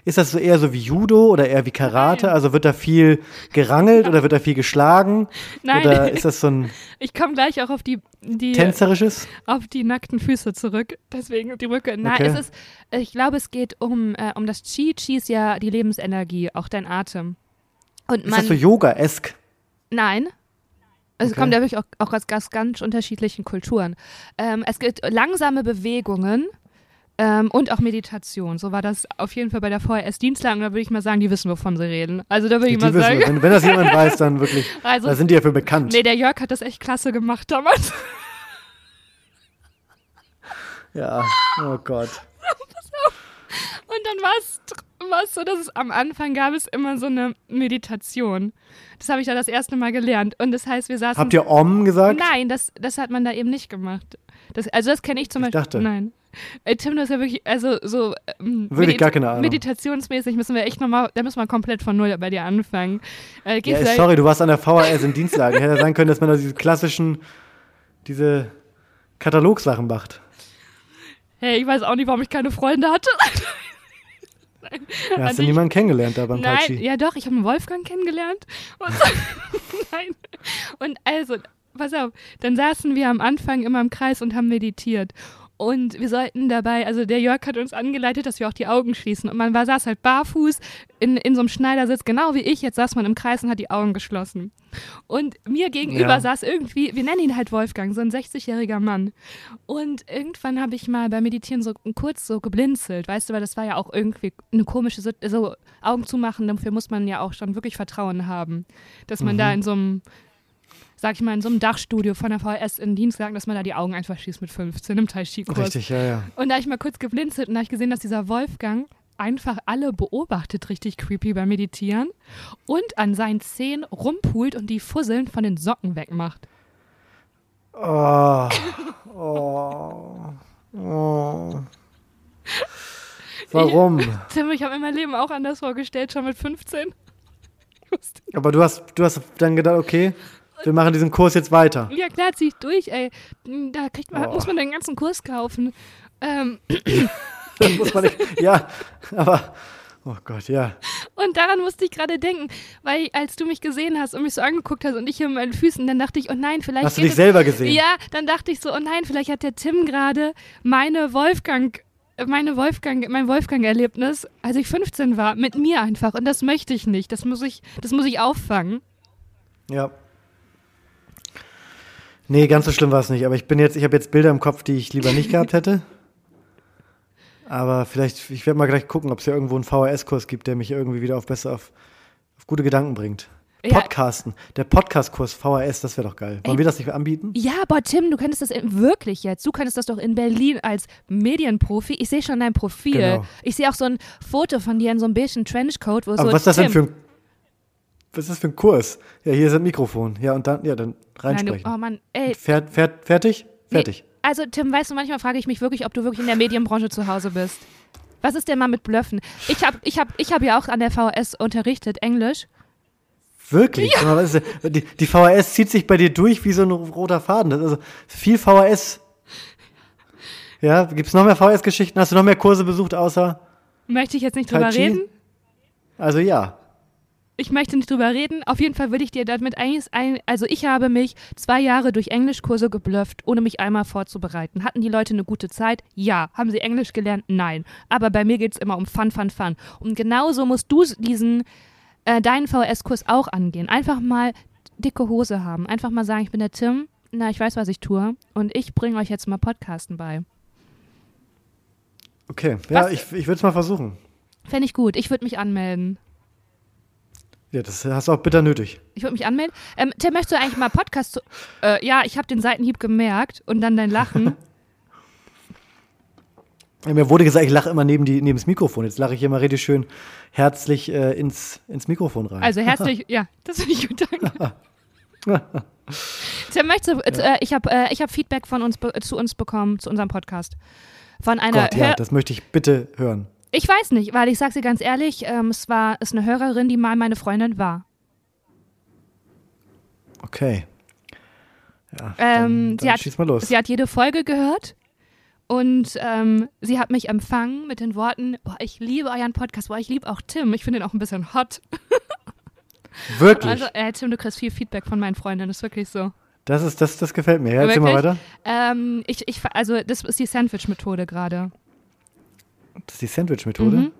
ist das so eher so wie Judo oder eher wie Karate? Nein. Also wird da viel gerangelt oder wird da viel geschlagen? Nein. Oder ist das so ein Ich komme gleich auch auf die, die tänzerisches? auf die nackten Füße zurück. Deswegen die Rücke. Nein, Okay. es ist, ich glaube, es geht um, äh, um das Chi. Chi ist ja die Lebensenergie, auch dein Atem. Und Ist man, das so Yoga-esk? nein. Es Okay. kommt ja wirklich auch, auch aus ganz, ganz unterschiedlichen Kulturen. Ähm, es gibt langsame Bewegungen ähm, und auch Meditation. So war das auf jeden Fall bei der VHS-Dienstlagen. Da würde ich mal sagen, die wissen, wovon sie reden. Also da würde ich mal wissen, sagen. wenn, wenn das jemand weiß, dann wirklich, Also, da sind die ja für bekannt. nee, der Jörg hat das echt klasse gemacht damals. Ja, oh Gott. Und dann war es war es so, dass es am Anfang gab es immer so eine Meditation. Das habe ich da das erste Mal gelernt. Und das heißt, wir saßen. Habt ihr Om gesagt? Nein, das, das hat man da eben nicht gemacht. Das, also das kenne ich zum Ich Beispiel. dachte. Nein. Tim, das ist ja wirklich, also so ähm, Wirklich gar keine Ahnung. meditationsmäßig müssen wir echt nochmal, da müssen wir komplett von null bei dir anfangen. Äh, Ja, sorry, du warst an der VHS in Dienstlagen. Hätte sein können, dass man da diese klassischen, diese Katalogsachen macht. Hey, ich weiß auch nicht, warum ich keine Freunde hatte. Ja, hast du ich- niemanden kennengelernt da beim Tai Nein, Chi? ja doch, ich habe einen Wolfgang kennengelernt. Und, nein. Und also, pass auf, dann saßen wir am Anfang immer im Kreis und haben meditiert. Und wir sollten dabei, also der Jörg hat uns angeleitet, dass wir auch die Augen schließen. Und man war, saß halt barfuß in, in so einem Schneidersitz, genau wie ich. Jetzt saß man im Kreis und hat die Augen geschlossen. Und mir gegenüber Ja. saß irgendwie, wir nennen ihn halt Wolfgang, so ein 60-jähriger Mann. Und irgendwann habe ich mal beim Meditieren so kurz so geblinzelt, weißt du, weil das war ja auch irgendwie eine komische, so Augen zumachen, dafür muss man ja auch schon wirklich Vertrauen haben, dass man Mhm. da in so einem, sag ich mal, in so einem Dachstudio von der VHS in Dienst lag, dass man da die Augen einfach schießt mit 15 im Tai Chi-Kurs. Richtig, ja, ja. Und da habe ich mal kurz geblinzelt und da habe ich gesehen, dass dieser Wolfgang einfach alle beobachtet, richtig creepy beim Meditieren und an seinen Zehen rumpult und die Fusseln von den Socken wegmacht. Oh, oh, oh. Warum? Tim, ich habe mir mein Leben auch anders vorgestellt, schon mit 15. Ich wusste- Aber du hast, du hast dann gedacht, okay, wir machen diesen Kurs jetzt weiter. Ja, klar, zieh ich durch, ey. Da kriegt man, Oh. muss man den ganzen Kurs kaufen. Ähm, Das muss man nicht, ja, aber, oh Gott, ja. und daran musste ich gerade denken, weil als du mich gesehen hast und mich so angeguckt hast und ich hier mit meinen Füßen, dann dachte ich, oh nein, vielleicht Hast du dich selber gesehen? Ja, dann dachte ich so, oh nein, vielleicht hat der Tim gerade meine Wolfgang, meine Wolfgang, mein Wolfgang-Erlebnis, als ich 15 war, mit mir einfach. Und das möchte ich nicht. Das muss ich, das muss ich auffangen. Ja. Nee, ganz so schlimm war es nicht. Aber ich bin jetzt, ich habe jetzt Bilder im Kopf, die ich lieber nicht gehabt hätte. Aber vielleicht, ich werde mal gleich gucken, ob es ja irgendwo einen VHS-Kurs gibt, der mich irgendwie wieder auf besser auf, auf gute Gedanken bringt. Ja. Podcasten. Der Podcast-Kurs VHS, das wäre doch geil. Wollen Ey. wir das nicht anbieten? Ja, aber Tim, du könntest das in, wirklich jetzt. Du könntest das doch in Berlin als Medienprofi. Ich sehe schon dein Profil. Genau. Ich sehe auch so ein Foto von dir in so einem beigen Trenchcoat, wo Aber so was ist das Tim, denn für ein, was ist das für ein Kurs? Ja, hier ist ein Mikrofon. Ja, und dann, ja, dann Nein, du, reinsprechen. oh Mann, ey. Fer, fer, fertig? Fertig. Also, Tim, weißt du, manchmal frage ich mich wirklich, ob du wirklich in der Medienbranche zu Hause bist. Was ist denn mal mit Blöffen? Ich habe ich hab, ich hab ja auch an der VHS unterrichtet, Englisch. Wirklich? Denn- Die, die VHS zieht sich bei dir durch wie so ein roter Faden. Also viel VHS. Ja, gibt es noch mehr VHS-Geschichten? Hast du noch mehr Kurse besucht, außer? Möchte ich jetzt nicht drüber reden? Also ja. Ich möchte nicht drüber reden. Auf jeden Fall würde ich dir damit eigentlich, ein, also ich habe mich zwei Jahre durch Englischkurse geblufft, ohne mich einmal vorzubereiten. Hatten die Leute eine gute Zeit? Ja. Haben sie Englisch gelernt? Nein. Aber bei mir geht es immer um Fun, Fun, Fun. Und genauso musst du diesen, äh, deinen VHS-Kurs auch angehen. Einfach mal dicke Hose haben. Einfach mal sagen, ich bin der Tim. Na, ich weiß, was ich tue. Und ich bringe euch jetzt mal Podcasten bei. Okay. Ja, Was- ich, ich würde es mal versuchen. Fände ich gut. Ich würde mich anmelden. Ja, das hast du auch bitter nötig. Ich würde mich anmelden. Ähm, Tim, möchtest du eigentlich mal Podcast zu. Äh, ja, ich habe den Seitenhieb gemerkt und dann dein Lachen. Ja, Mir wurde gesagt, ich lache immer neben, die, neben das Mikrofon. Jetzt lache ich immer richtig schön herzlich äh, ins, ins Mikrofon rein. Also herzlich, ja, das finde ich gut, danke. Tim, möchtest du, äh, ich habe äh, ich hab Feedback von uns zu uns bekommen, zu unserem Podcast. Von einer Gott, ja, das möchte ich bitte hören. Ich weiß nicht, weil ich sag's dir ganz ehrlich, ähm, es war ist eine Hörerin, die mal meine Freundin war. Okay. Ja, Ähm, dann, sie, dann hat, schieß mal los. sie hat jede Folge gehört und ähm, sie hat mich empfangen mit den Worten, boah, ich liebe euren Podcast, boah, ich liebe auch Tim, ich finde ihn auch ein bisschen hot. Wirklich. Also, äh, Tim, du kriegst viel Feedback von meinen Freundinnen, ist wirklich so. das, ist, das, das gefällt mir. Ja, erzähl mal weiter. Ähm, ich, ich, also, das ist die Sandwich-Methode gerade. Das ist die Sandwich-Methode. Mhm.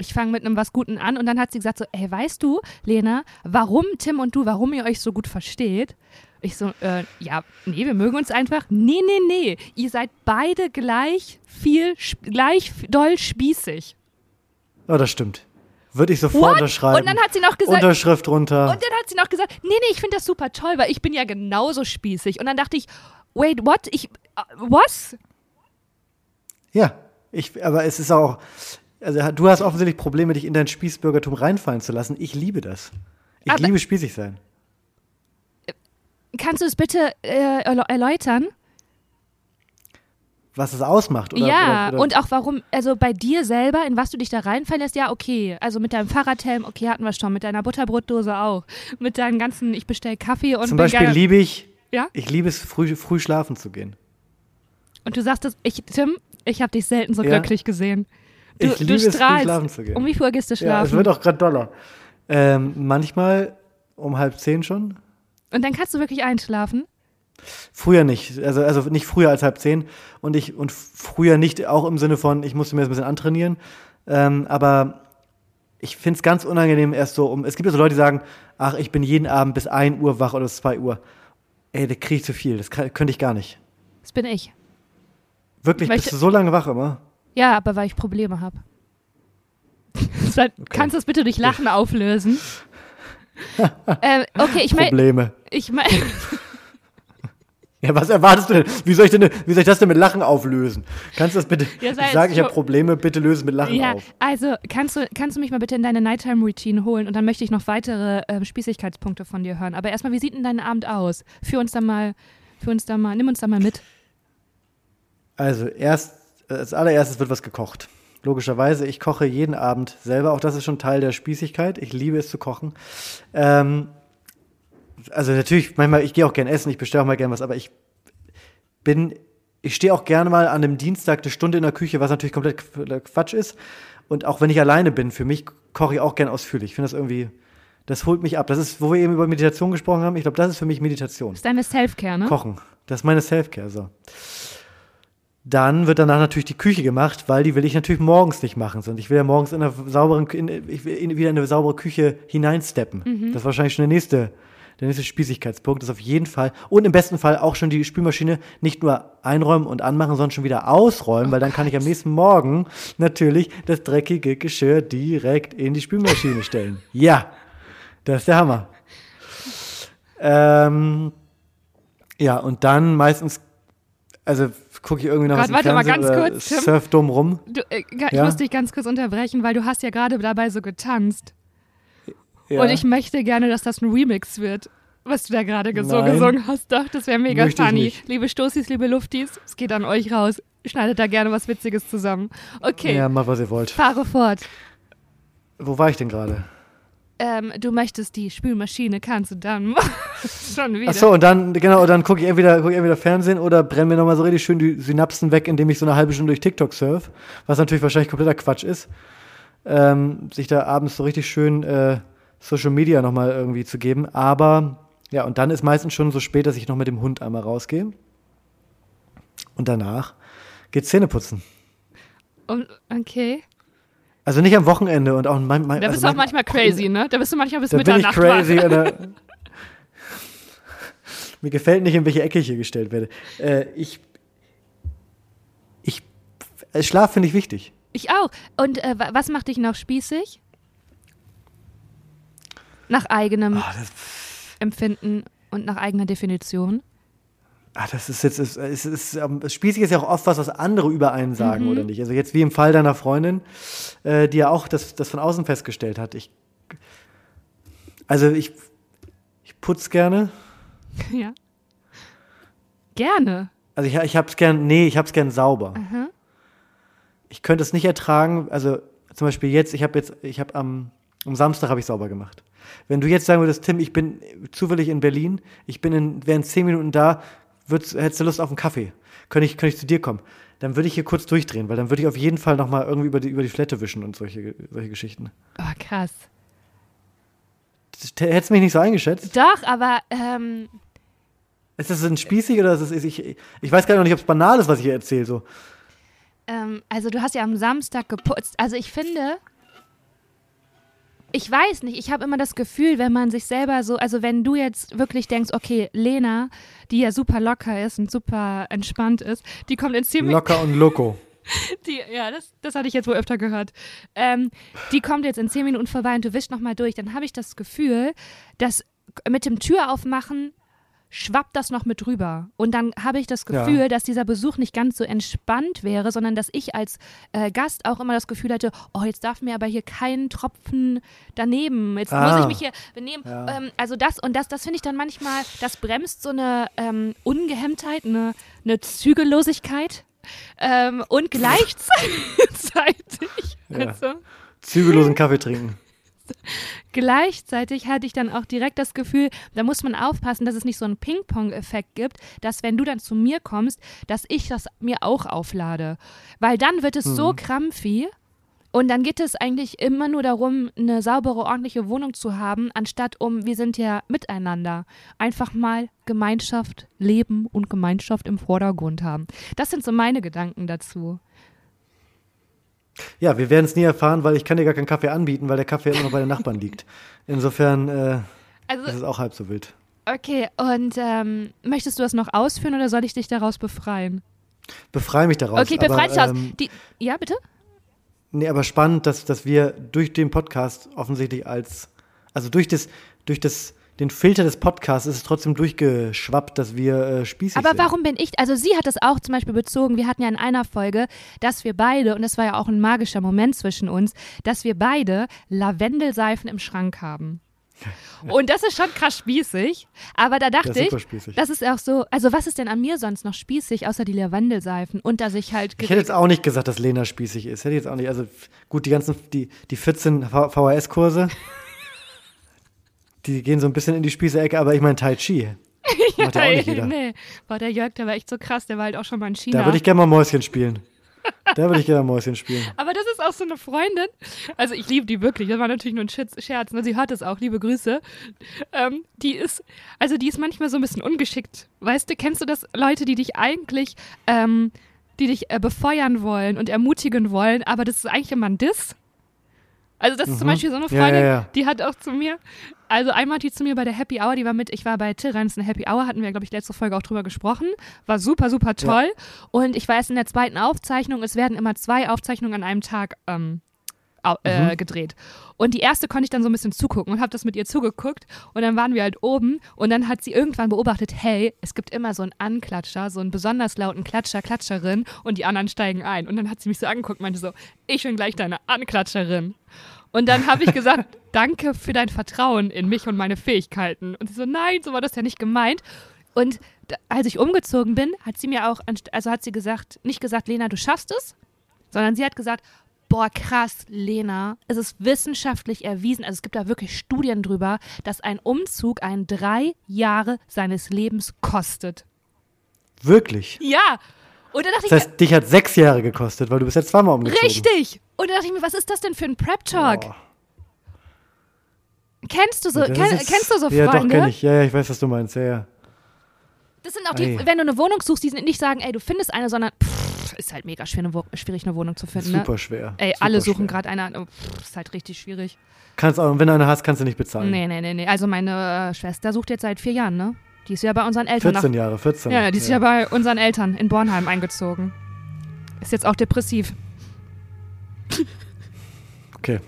Ich fange mit einem was Guten an und dann hat sie gesagt so, ey, weißt du, Lena, warum Tim und du, warum ihr euch so gut versteht? Ich so, äh, ja, nee, wir mögen uns einfach. Nee, nee, nee, ihr seid beide gleich viel, gleich doll spießig. Oh, das stimmt. Würde ich sofort What? unterschreiben. Und dann hat sie noch gesagt, Unterschrift runter. und dann hat sie noch gesagt, nee, nee, ich finde das super toll, weil ich bin ja genauso spießig. Und dann dachte ich, wait, what? Ich, äh, was? Ja, ich, aber es ist auch, also du hast offensichtlich Probleme, dich in dein Spießbürgertum reinfallen zu lassen. Ich liebe das. Ich Aber- liebe spießig sein. Kannst du es bitte äh, erlä- erläutern? Was es ausmacht, oder? ja, oder, oder, und auch warum, also bei dir selber, in was du dich da reinfallen lässt, ja, okay. Also mit deinem Fahrradhelm, okay, hatten wir schon. Mit deiner Butterbrotdose auch. Mit deinem ganzen, ich bestell Kaffee und Zum Beispiel liebe ich, Ja? ich liebe es, früh, früh schlafen zu gehen. Und du sagst das, ich, Tim, ich habe dich selten so Ja. glücklich gesehen. Du, ich liebe du es, strahlst. schlafen zu gehen. Um wie viel Uhr gehst du ja, es schlafen? wird auch gerade doller. Ähm, manchmal um halb zehn schon. und dann kannst du wirklich einschlafen? Früher nicht, also, also nicht früher als halb zehn und ich und früher nicht auch im Sinne von, ich musste mir das ein bisschen antrainieren, ähm, aber ich finde es ganz unangenehm erst so um, es gibt ja so Leute, die sagen, ach, ich bin jeden Abend bis 1 Uhr wach oder bis 2 Uhr. Ey, da kriege ich zu viel, das kann, könnte ich gar nicht. Das bin ich. Wirklich, bist ich- du so lange wach immer? Ja, aber weil ich Probleme habe. Kannst du das bitte durch Lachen auflösen? ähm, okay, ich meine, Probleme. ich mein, Ja, was erwartest du denn? Wie soll ich, denn, wie soll ich das denn mit Lachen auflösen? Kannst du das bitte? Ja, ich sage, ich habe Probleme, bitte löse mit Lachen ja, auf. also kannst du, kannst du mich mal bitte in deine Nighttime-Routine holen und dann möchte ich noch weitere ähm, Spießigkeitspunkte von dir hören. Aber erstmal, wie sieht denn dein Abend aus? Führ uns da mal, führ uns da mal, nimm uns da mal mit. Also erst, als allererstes wird was gekocht. Logischerweise, ich koche jeden Abend selber. Auch das ist schon Teil der Spießigkeit. Ich liebe es zu kochen. Ähm, also natürlich, manchmal, ich gehe auch gern essen, ich bestelle auch mal gern was, aber ich bin, ich stehe auch gerne mal an einem Dienstag eine Stunde in der Küche, was natürlich komplett Qu- Quatsch ist. Und auch wenn ich alleine bin, für mich koche ich auch gern ausführlich. Ich finde das irgendwie, das holt mich ab. Das ist, wo wir eben über Meditation gesprochen haben. Ich glaube, das ist für mich Meditation. Das ist deine Selfcare, ne? Kochen. Das ist meine Selfcare. So. Dann wird danach natürlich die Küche gemacht, weil die will ich natürlich morgens nicht machen, sondern ich will ja morgens in eine saubere, in, ich will in, wieder in eine saubere Küche hineinsteppen. Mhm. Das ist wahrscheinlich schon der nächste, der nächste Spießigkeitspunkt. Das ist auf jeden Fall. Und im besten Fall auch schon die Spülmaschine nicht nur einräumen und anmachen, sondern schon wieder ausräumen, weil dann kann ich am nächsten Morgen natürlich das dreckige Geschirr direkt in die Spülmaschine stellen. Ja, das ist der Hammer. Ähm, ja, und dann meistens, also gucke ich irgendwie noch Gott, warte mal ganz kurz, Tim. surf dumm rum. Du, äh, ich Ja? muss dich ganz kurz unterbrechen, weil du hast ja gerade dabei so getanzt. Ja. Und ich möchte gerne, dass das ein Remix wird, was du da gerade ge- so gesungen hast. Doch, das wäre mega Möchte funny. Liebe Stoßis, liebe Luftis, es geht an euch raus. Schneidet da gerne was Witziges zusammen. Okay, Ja, macht, was ihr wollt. fahre fort. Wo war ich denn gerade? Ähm, du möchtest die Spülmaschine, kannst du dann schon wieder. Ach so, und dann, genau, dann gucke ich entweder, guck ich entweder Fernsehen oder brenne mir nochmal so richtig schön die Synapsen weg, indem ich so eine halbe Stunde durch TikTok surf, was natürlich wahrscheinlich kompletter Quatsch ist. Ähm, sich da abends so richtig schön äh, Social Media nochmal irgendwie zu geben. Aber ja, und dann ist meistens schon so spät, dass ich noch mit dem Hund einmal rausgehe. Und danach geht's Zähne putzen. Und, okay. Also nicht am Wochenende und auch mein, mein, Da also bist du auch manchmal crazy, ne? Da bist du manchmal bis Da bin ich Mitternacht crazy. wach. Oder mir gefällt nicht, in welche Ecke ich hier gestellt werde. Äh, ich, ich, äh, Schlaf finde ich wichtig. Ich auch. Und äh, wa- was macht dich noch spießig? Nach eigenem das, Empfinden und nach eigener Definition. Ah, das ist jetzt, es ist, es ist, ähm, spießig ist ja auch oft was, was andere über einen sagen, Mhm. oder nicht? Also jetzt wie im Fall deiner Freundin, äh, die ja auch das, das von außen festgestellt hat. Ich, also ich, ich putze gerne. ja. Gerne. Also ich, ich hab's gern, nee, ich hab's gern sauber. Aha. ich könnte es nicht ertragen, also zum Beispiel jetzt, ich habe jetzt, ich habe am, am Samstag habe ich sauber gemacht. Wenn du jetzt sagen würdest, Tim, ich bin zufällig in Berlin, ich bin in, während zehn Minuten da, würdest, hättest du Lust auf einen Kaffee? Könnte ich, könnte ich zu dir kommen? Dann würde ich hier kurz durchdrehen, weil dann würde ich auf jeden Fall nochmal irgendwie über die, über die Flette wischen und solche, solche Geschichten. Oh, krass. Hättest du mich nicht so eingeschätzt? Doch, aber ähm, ist das ein spießig oder ist das, ich, ich weiß gar nicht, ob es banal ist, was ich hier erzähle. So. Ähm, also du hast ja am Samstag geputzt. Also ich finde, ich weiß nicht, ich habe immer das Gefühl, wenn man sich selber so, also wenn du jetzt wirklich denkst, okay, Lena, die ja super locker ist und super entspannt ist, die kommt in ziemlich. Locker und loco. Die, ja, das, das hatte ich jetzt wohl öfter gehört. Ähm, die kommt jetzt in zehn Minuten vorbei und du wischst nochmal durch. Dann habe ich das Gefühl, dass mit dem Tür aufmachen schwappt das noch mit rüber. Und dann habe ich das Gefühl, ja. dass dieser Besuch nicht ganz so entspannt wäre, sondern dass ich als äh, Gast auch immer das Gefühl hätte, oh, jetzt darf mir aber hier kein Tropfen daneben. Jetzt ah. muss ich mich hier benehmen. Ja. Ähm, also das und das, das finde ich dann manchmal, das bremst so eine ähm, Ungehemmtheit, eine, eine Zügellosigkeit ähm, und gleichzeitig. Ja. Also, Zügellosen Kaffee trinken. Gleichzeitig hatte ich dann auch direkt das Gefühl, da muss man aufpassen, dass es nicht so einen Ping-Pong-Effekt gibt, dass wenn du dann zu mir kommst, dass ich das mir auch auflade. Weil dann wird es hm. so krampfig und dann geht es eigentlich immer nur darum, eine saubere, ordentliche Wohnung zu haben, anstatt um, wir sind ja miteinander. Einfach mal Gemeinschaft, Leben und Gemeinschaft im Vordergrund haben. Das sind so meine Gedanken dazu. Ja, wir werden es nie erfahren, weil ich kann dir gar keinen Kaffee anbieten, weil der Kaffee immer noch bei den Nachbarn liegt. Insofern äh, also, ist es auch halb so wild. Okay, und ähm, möchtest du das noch ausführen oder soll ich dich daraus befreien? Befreie mich daraus. Okay, befreie dich daraus. Ähm, ja, bitte? Nee, aber spannend, dass, dass wir durch den Podcast offensichtlich als, also durch das, durch das den Filter des Podcasts ist es trotzdem durchgeschwappt, dass wir äh, spießig Aber sind. warum bin ich, also sie hat das auch zum Beispiel bezogen, wir hatten ja in einer Folge, dass wir beide, und das war ja auch ein magischer Moment zwischen uns, dass wir beide Lavendelseifen im Schrank haben. Und das ist schon krass spießig. Aber da dachte das ich, das ist auch so, also was ist denn an mir sonst noch spießig, außer die Lavendelseifen? Und dass ich halt. Ich hätte jetzt auch nicht gesagt, dass Lena spießig ist. Hätte ich jetzt auch nicht. Also gut, die ganzen, die, die 14 VHS-Kurse. die gehen so ein bisschen in die Spieße-Ecke, aber ich meine Tai Chi. Macht ja auch nicht jeder. Nee. Boah, der Jörg, der war echt so krass, der war halt auch schon mal in China. Da würde ich gerne mal Mäuschen spielen. Da würde ich gerne Mäuschen spielen. Aber das ist auch so eine Freundin. Also ich liebe die wirklich. Das war natürlich nur ein Scherz. Ne? Sie hört es auch. Liebe Grüße. Ähm, die ist, also die ist manchmal so ein bisschen ungeschickt. Weißt du, kennst du das? Leute, die dich eigentlich, ähm, die dich äh, befeuern wollen und ermutigen wollen, aber das ist eigentlich immer ein Diss. Also das ist mhm. zum Beispiel so eine Freundin, ja, ja, ja. die hat auch zu mir, also einmal hat die zu mir bei der Happy Hour, die war mit, ich war bei Tirans in der Happy Hour, hatten wir, glaube ich, letzte Folge auch drüber gesprochen. War super, super toll. Und ich war erst in der zweiten Aufzeichnung, es werden immer zwei Aufzeichnungen an einem Tag ähm, äh, mhm. gedreht. Und die erste konnte ich dann so ein bisschen zugucken und habe das mit ihr zugeguckt. Und dann waren wir halt oben und dann hat sie irgendwann beobachtet, hey, es gibt immer so einen Anklatscher, so einen besonders lauten Klatscher, Klatscherin und die anderen steigen ein. Und dann hat sie mich so angeguckt und meinte so, ich bin gleich deine Anklatscherin. Und dann habe ich gesagt, danke für dein Vertrauen in mich und meine Fähigkeiten. Und sie so, nein, so war das ja nicht gemeint. Und als ich umgezogen bin, hat sie mir auch, also hat sie gesagt, nicht gesagt, Lena, du schaffst es, sondern sie hat gesagt, boah, krass, Lena, es ist wissenschaftlich erwiesen, also es gibt da wirklich Studien drüber, dass ein Umzug einen drei Jahre seines Lebens kostet. Wirklich? Ja. Und dann dachte das heißt, ich, dich hat sechs Jahre gekostet, weil du bist jetzt zweimal umgezogen. Richtig. Und dann dachte ich mir, was ist das denn für ein Prep-Talk? Oh. Kennst du so, ja, kenn, kennst du so Freunde? Ja, doch, kenn ich. Ja, ja, ich weiß, was du meinst. Ja, ja. Das sind auch die, ey. wenn du eine Wohnung suchst, die nicht sagen, ey, du findest eine, sondern pff, ist halt mega schwer, eine, schwierig, eine Wohnung zu finden. Super ne? schwer. Ey, Super alle suchen gerade eine, oh, pff, ist halt richtig schwierig. Kannst auch, wenn du eine hast, kannst du nicht bezahlen. Nee, nee, nee, nee. Also meine äh, Schwester sucht jetzt seit vier Jahren, ne? Die ist ja bei unseren Eltern. 14 nach, Jahre, 14. Ja, die ist ja. ja bei unseren Eltern in Bornheim eingezogen. Ist jetzt auch depressiv. Okay.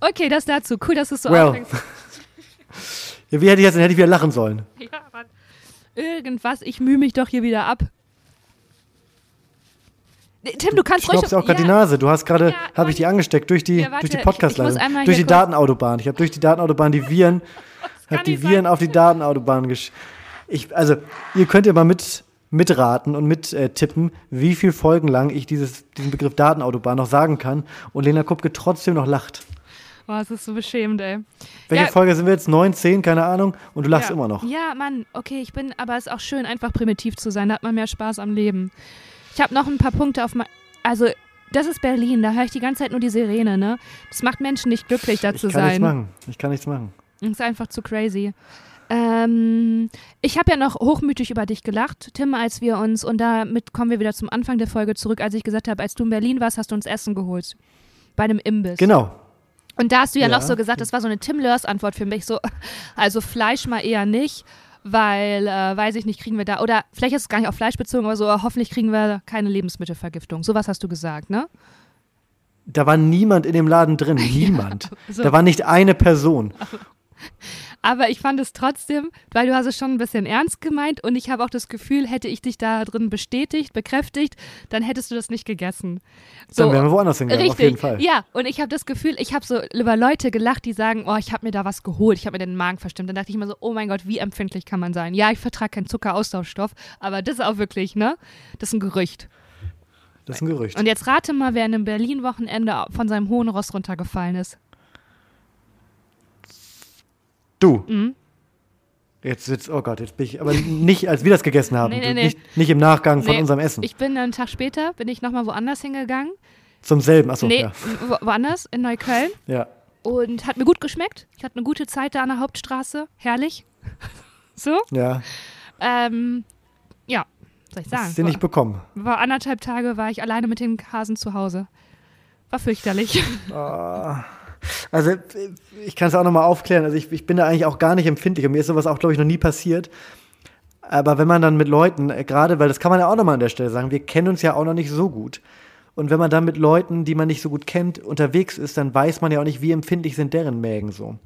Okay, das dazu. Cool, dass du es so well. aufhängst. ja, wie hätte ich jetzt, hätte ich wieder lachen sollen? Ja, Mann. Irgendwas, ich mühe mich doch hier wieder ab. Tim, du kannst du ruhig. Du auch gerade ja. die Nase. Du hast gerade, ja, habe ich die angesteckt durch die, ja, durch die Podcast-Leitung. Durch die Datenautobahn. Ich habe durch die Datenautobahn die Viren, habe die Viren sein. auf die Datenautobahn gesch. Ich, also, ihr könnt ja mal mit mitraten und mittippen, wie viel Folgen lang ich dieses, diesen Begriff Datenautobahn noch sagen kann und Lena Kupke trotzdem noch lacht. Boah, es ist so beschämend, ey. Welche Ja. Folge sind wir jetzt? Neun, zehn, keine Ahnung. Und du lachst ja. immer noch. Ja, Mann, okay, ich bin, aber es ist auch schön, einfach primitiv zu sein. Da hat man mehr Spaß am Leben. Ich habe noch ein paar Punkte auf mein. Also, das ist Berlin, da höre ich die ganze Zeit nur die Sirene, ne? Das macht Menschen nicht glücklich, da Ich zu kann nichts sein. machen. Ich kann nichts machen. Das ist einfach zu crazy. Ähm, ich habe ja noch hochmütig über dich gelacht, Tim, als wir uns, und damit kommen wir wieder zum Anfang der Folge zurück, als ich gesagt habe, als du in Berlin warst, hast du uns Essen geholt. Bei einem Imbiss. Genau. Und da hast du ja, Ja. noch so gesagt, das war so eine Tim Lörs-Antwort für mich, so, also Fleisch mal eher nicht, weil, äh, weiß ich nicht, kriegen wir da, oder vielleicht ist es gar nicht auf Fleisch bezogen, aber so, äh, hoffentlich kriegen wir keine Lebensmittelvergiftung. Sowas hast du gesagt, ne? Da war niemand in dem Laden drin. Niemand. so. Da war nicht eine Person. Aber ich fand es trotzdem, weil du hast es schon ein bisschen ernst gemeint und ich habe auch das Gefühl, hätte ich dich da drin bestätigt, bekräftigt, dann hättest du das nicht gegessen. Dann wären wir woanders hingegangen, Richtig, auf jeden Fall. ja. Und ich habe das Gefühl, ich habe so über Leute gelacht, die sagen, oh, ich habe mir da was geholt, ich habe mir den Magen verstimmt. Dann dachte ich immer so, oh mein Gott, wie empfindlich kann man sein? Ja, ich vertrage keinen Zuckeraustauschstoff, aber das ist auch wirklich, ne? Das ist ein Gerücht. Das ist ein Gerücht. Und jetzt rate mal, wer in einem Berlin-Wochenende von seinem hohen Ross runtergefallen ist. Du. Mhm. Jetzt, jetzt, oh Gott, jetzt bin ich, aber nicht, als wir das gegessen haben. Nee, nee, nee. Nicht, nicht im Nachgang von unserem Essen. Ich bin einen Tag später, bin ich nochmal woanders hingegangen. Zum selben, achso, nee, ja. wo, woanders, in Neukölln. ja. Und hat mir gut geschmeckt. Ich hatte eine gute Zeit da an der Hauptstraße. Herrlich. so. Ja, Ähm, ja, soll ich sagen. hast du nicht bekommen. War, anderthalb Tage, war ich alleine mit den Hasen zu Hause. War fürchterlich. Also, ich kann es auch nochmal aufklären. Also, ich, ich bin da eigentlich auch gar nicht empfindlich. Und mir ist sowas auch, glaube ich, noch nie passiert. Aber wenn man dann mit Leuten, äh, gerade, weil das kann man ja auch nochmal an der Stelle sagen, wir kennen uns ja auch noch nicht so gut. Und wenn man dann mit Leuten, die man nicht so gut kennt, unterwegs ist, dann weiß man ja auch nicht, wie empfindlich sind deren Mägen so.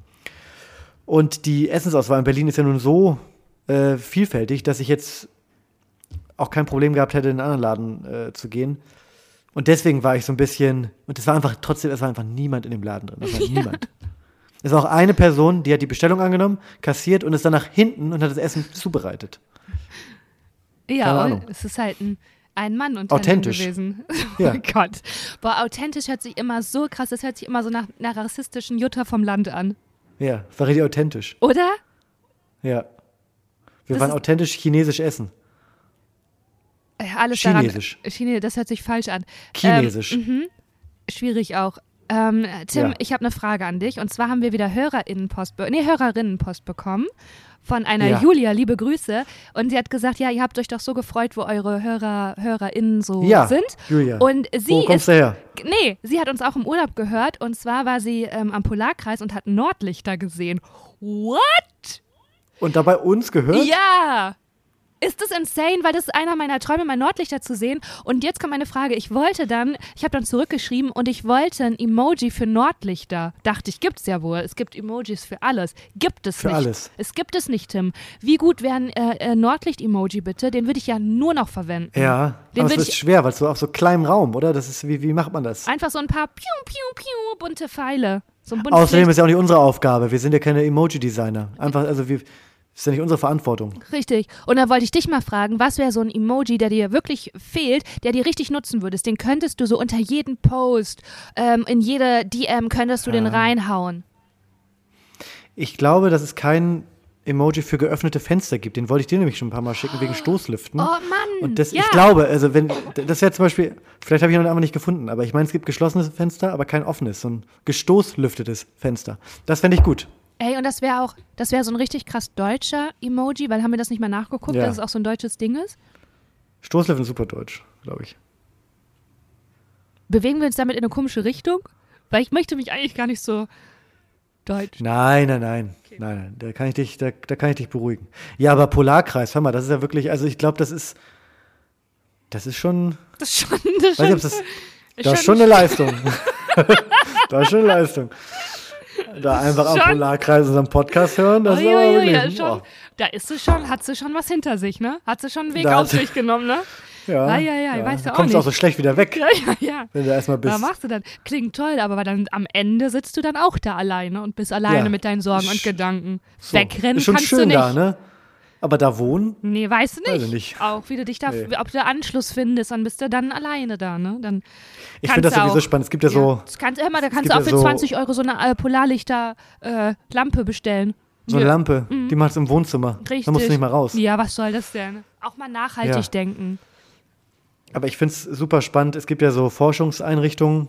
Und die Essensauswahl in Berlin ist ja nun so äh, vielfältig, dass ich jetzt auch kein Problem gehabt hätte, in einen anderen Laden äh, zu gehen. Und deswegen war ich so ein bisschen, und es war einfach trotzdem, es war einfach niemand in dem Laden drin. Es war niemand. Es war auch eine Person, die hat die Bestellung angenommen, kassiert und ist dann nach hinten und hat das Essen zubereitet. Ja, und es ist halt ein, ein Mann unter Authentisch. gewesen. Ja. Oh Gott. Boah, authentisch hört sich immer so krass, das hört sich immer so nach einer rassistischen Jutta vom Land an. Ja, war richtig authentisch. Oder? Ja. Wir Das waren authentisch chinesisch essen. Äh, Alles Chinesisch. Daran, Chine, das hört sich falsch an. Chinesisch. Ähm, mhm. Schwierig auch. Ähm, Tim, Ja. ich habe eine Frage an dich. Und zwar haben wir wieder HörerInnenpost, nee, Hörerinnenpost bekommen von einer Ja. Julia, liebe Grüße. Und sie hat gesagt, ja, ihr habt euch doch so gefreut, wo eure Hörer, HörerInnen so ja, sind. Julia. Und sie Wo kommst ist, du her? nee, sie hat uns auch im Urlaub gehört. Und zwar war sie ähm, am Polarkreis und hat Nordlichter gesehen. What? Und dabei uns gehört? Ja! Ist das insane? Weil das ist einer meiner Träume, mal Nordlichter zu sehen. Und jetzt kommt meine Frage. Ich wollte dann, ich habe dann zurückgeschrieben und ich wollte ein Emoji für Nordlichter. Dachte ich, gibt's ja wohl. Es gibt Emojis für alles. Gibt es Für nicht. alles. Es gibt es nicht, Tim. Wie gut wäre ein äh, äh, Nordlicht-Emoji bitte? Den würde ich ja nur noch verwenden. Ja, Den aber es ich schwer, weil es so auf so kleinem Raum, oder? Das ist, wie, wie macht man das? einfach so ein paar piu, piu, piu, bunte Pfeile. So Außerdem ist ja auch nicht unsere Aufgabe. Wir sind ja keine Emoji-Designer. Einfach, also wir, ist ja nicht unsere Verantwortung. Richtig. Und da wollte ich dich mal fragen, was wäre so ein Emoji, der dir wirklich fehlt, der dir richtig nutzen würdest? Den könntest du so unter jeden Post, ähm, in jede DM könntest du den Ja. reinhauen. Ich glaube, dass es kein Emoji für geöffnete Fenster gibt. Den wollte ich dir nämlich schon ein paar Mal schicken, wegen Stoßlüften. Oh Mann. Und das, ja. ich glaube, also wenn, das wäre zum Beispiel, vielleicht habe ich ihn noch einmal nicht gefunden, aber ich meine, es gibt geschlossenes Fenster, aber kein offenes, so ein gestoßlüftetes Fenster. Das fände ich gut. Ey, und das wäre auch, das wäre so ein richtig krass deutscher Emoji, weil haben wir das nicht mal nachgeguckt, Ja. dass es auch so ein deutsches Ding ist? Stoßlüften ist super deutsch, glaube ich. Bewegen wir uns damit in eine komische Richtung? Weil ich möchte mich eigentlich gar nicht so deutsch. Nein, nein, nein. Nein, nein, da kann ich dich, da, da kann ich dich beruhigen. Ja, aber Polarkreis, hör mal, das ist ja wirklich, also ich glaube, das ist, das ist schon, Das ist schon, das nicht, das ist schon eine Leistung. das ist schon eine Leistung. Da einfach am. Polarkreis unseren Podcast hören, das ist aber Uiuiui, wirklich, ja, schon, oh, da ist sie schon, hat sie schon was hinter sich, ne? Hat sie schon einen Weg Da auf sich genommen, ne? ja, Ah, ja, ja, ich weiß ja auch kommst auch nicht. so schlecht wieder weg, Ja, ja, ja. wenn du da erstmal bist. Was machst du dann? Klingt toll, aber dann am Ende sitzt du dann auch da alleine und bist alleine Ja. mit deinen Sorgen und Gedanken. So. Wegrennen ist schon kannst schön du nicht. da, ne? Aber da wohnen? Nee, weißt du nicht. Ich nicht. Auch wie du dich da, Nee. ob du Anschluss findest, dann bist du dann alleine da, ne? Dann Ich finde das sowieso auch- spannend. Es gibt ja, so, Das kannst, hör mal, da kannst du auch ja für so- 20 Euro so eine äh, Polarlichter-Lampe bestellen. so eine Ja. Lampe, die machst du im Wohnzimmer. Richtig. Da musst du nicht mal raus. Ja, was soll das denn? Auch mal nachhaltig Ja. denken. Aber ich finde es super spannend. Es gibt ja so Forschungseinrichtungen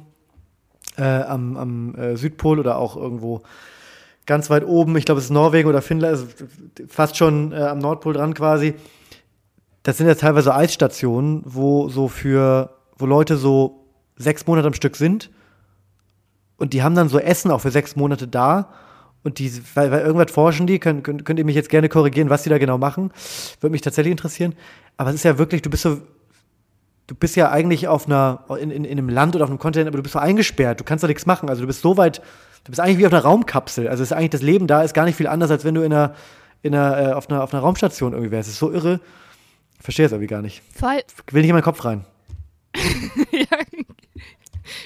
äh, am, am äh, Südpol oder auch irgendwo ganz weit oben. Ich glaube, es ist Norwegen oder Finnland, also fast schon äh, am Nordpol dran quasi. Das sind ja teilweise Eisstationen, wo so für, wo Leute so sechs Monate am Stück sind. Und die haben dann so Essen auch für sechs Monate da. Und die, weil, weil irgendwas forschen die, könnt, könnt, könnt ihr mich jetzt gerne korrigieren, was die da genau machen. Würde mich tatsächlich interessieren. Aber es ist ja wirklich, du bist so, du bist ja eigentlich auf einer, in, in, in einem Land oder auf einem Kontinent, aber du bist so eingesperrt, du kannst da nichts machen. Also du bist so weit, du bist eigentlich wie auf einer Raumkapsel. Also ist eigentlich das Leben da ist gar nicht viel anders, als wenn du in einer, in einer, äh, auf, einer, auf einer Raumstation irgendwie wärst. Es ist so irre. Ich verstehe es irgendwie gar nicht. Voll. Will nicht in meinen Kopf rein. ja.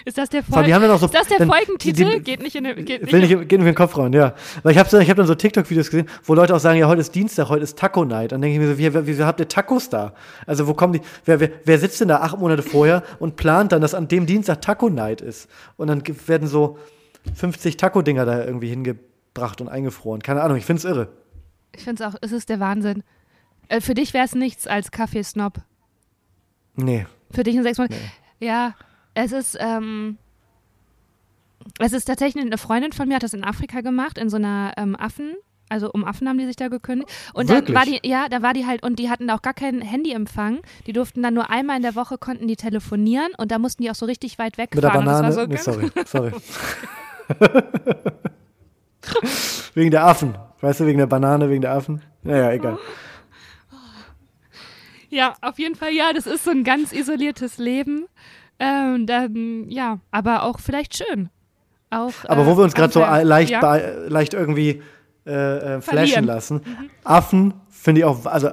Ist das der, die Fol so, ist das der dann, Folgentitel? die- geht nicht in den. Geht nicht Will nicht, geht nicht in den Kopf rein, ja. Weil ich habe ich hab dann so TikTok-Videos gesehen, wo Leute auch sagen, ja, heute ist Dienstag, heute ist Taco-Night. Dann denke ich mir so, wie, wie, wieso habt ihr Tacos da? Also wo kommen die, wer, wer, wer sitzt denn da acht Monate vorher und plant dann, dass an dem Dienstag Taco-Night ist? Und dann werden so 50 Taco-Dinger da irgendwie hingebracht und eingefroren. Keine Ahnung, ich find's irre. Ich finde es auch, es ist der Wahnsinn. Äh, für dich wäre es nichts als Kaffeesnob. Nee. Für dich in sechs Monaten. Ja, es ist, ähm, es ist tatsächlich eine Freundin von mir hat das in Afrika gemacht, in so einer ähm, Affen, also um Affen haben die sich da gekündigt. Und dann Wirklich? war die, ja, da war die halt, und die hatten da auch gar keinen Handyempfang. Die durften dann nur einmal in der Woche konnten die telefonieren und da mussten die auch so richtig weit Mit der Banane. das war so nee, sorry, sorry. wegen der Affen. Weißt du, wegen der Banane, wegen der Affen? Naja, egal. Ja, auf jeden Fall, ja, das ist so ein ganz isoliertes Leben. Ähm, dann, ja, aber auch vielleicht schön. Auch, Aber äh, wo wir uns gerade so leicht, ja? bei- leicht irgendwie äh, äh, flashen Verlieren. lassen. Affen finde ich auch, also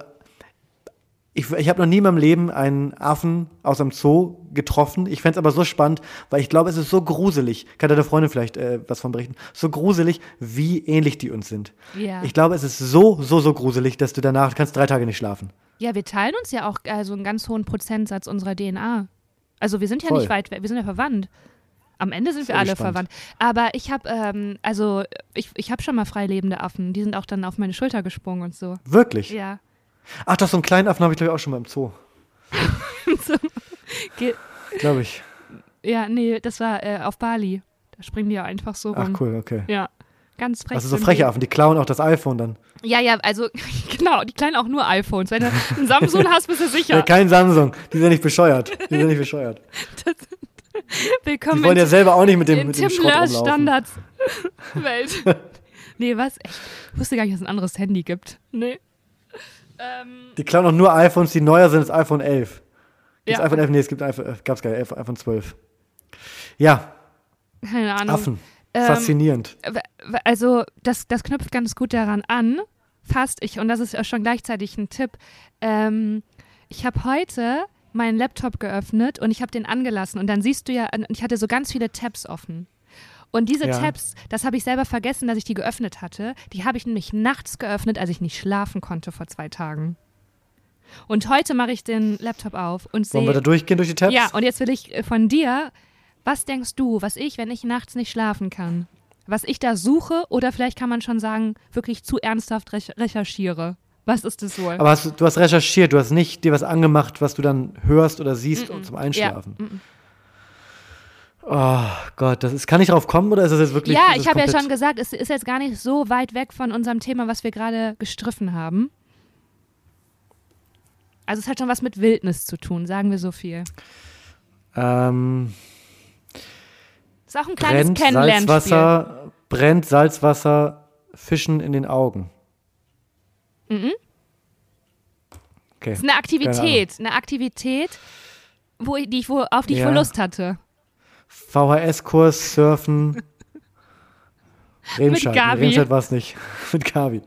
ich, ich habe noch nie in meinem Leben einen Affen aus einem Zoo getroffen. Ich fänd's aber so spannend, weil ich glaube, es ist so gruselig. Kann deine Freundin vielleicht äh, was von berichten? So gruselig, wie ähnlich die uns sind. Ja. Ich glaube, es ist so, so, so gruselig, dass du danach kannst drei Tage nicht schlafen. Ja, wir teilen uns ja auch also einen ganz hohen Prozentsatz unserer DNA. Also wir sind ja Voll. nicht weit weg, wir sind ja verwandt. Am Ende sind wir alle gespannt. verwandt. Aber ich habe, ähm, also ich, ich habe schon mal freilebende Affen. Die sind auch dann auf meine Schulter gesprungen und so. Wirklich. Ja. Ach doch, so einen kleinen Affen habe ich glaube ich auch schon mal im Zoo. so. Glaube ich. ja, nee, das war äh, auf Bali. Da springen die ja einfach so Ach rum. cool, okay. Ja. Ganz frech. Also so freche. Affen, die klauen auch das iPhone dann. Ja, ja, also genau, die kleinen auch nur iPhones. Wenn du einen Samsung hast, bist du Ja. sicher. kein Samsung. Die sind nicht bescheuert. Die sind nicht bescheuert. Willkommen Die wollen ja selber auch nicht mit dem, mit dem Schrott rumlaufen. Standards Welt. nee, was? Ich wusste gar nicht, dass es ein anderes Handy gibt. Nee. Ähm, Die klauen auch nur iPhones, die neuer sind als iPhone 11. Gibt's Ja. iPhone 11? Nee, es gibt iPhone, äh, gab's gar nicht, iPhone 12. Ja, keine Ahnung. Affen. Ähm, Faszinierend. also das, das knüpft ganz gut daran an, fast ich, und das ist auch schon gleichzeitig ein Tipp. Ähm, ich habe heute meinen Laptop geöffnet und ich habe den angelassen und dann siehst du ja, ich hatte so ganz viele Tabs offen. Und diese Ja. Tabs, das habe ich selber vergessen, dass ich die geöffnet hatte. Die habe ich nämlich nachts geöffnet, als ich nicht schlafen konnte vor zwei Tagen. Und heute mache ich den Laptop auf und Wollen wir da sehe. durchgehen durch die Tabs? Ja, und jetzt will ich äh, von dir, was denkst du, was ich, wenn ich nachts nicht schlafen kann? Was ich da suche oder vielleicht kann man schon sagen, wirklich zu ernsthaft rech recherchiere? Was ist es wohl? Aber hast, du- hast recherchiert, du hast nicht dir was angemacht, was du dann hörst oder siehst und zum Einschlafen. Ja, mm, mm. Oh Gott, das ist, kann ich drauf kommen oder ist das jetzt wirklich ja ich das habe ja schon gesagt, es ist jetzt gar nicht so weit weg von unserem Thema, was wir gerade gestriffen haben. Also es hat schon was mit Wildnis zu tun, sagen wir so viel. Ähm, Ist auch ein kleines brennt Kennenlernspiel. Salzwasser, brennt Salzwasser Fischen in den Augen. Mhm. Okay. Es ist eine Aktivität, eine Aktivität, wo ich, die ich, wo, auf die ich Ja. wohl Lust hatte. VHS-Kurs, Surfen. Remscheid. Gabi. Nee, Remscheid war es nicht. Mit Gabi.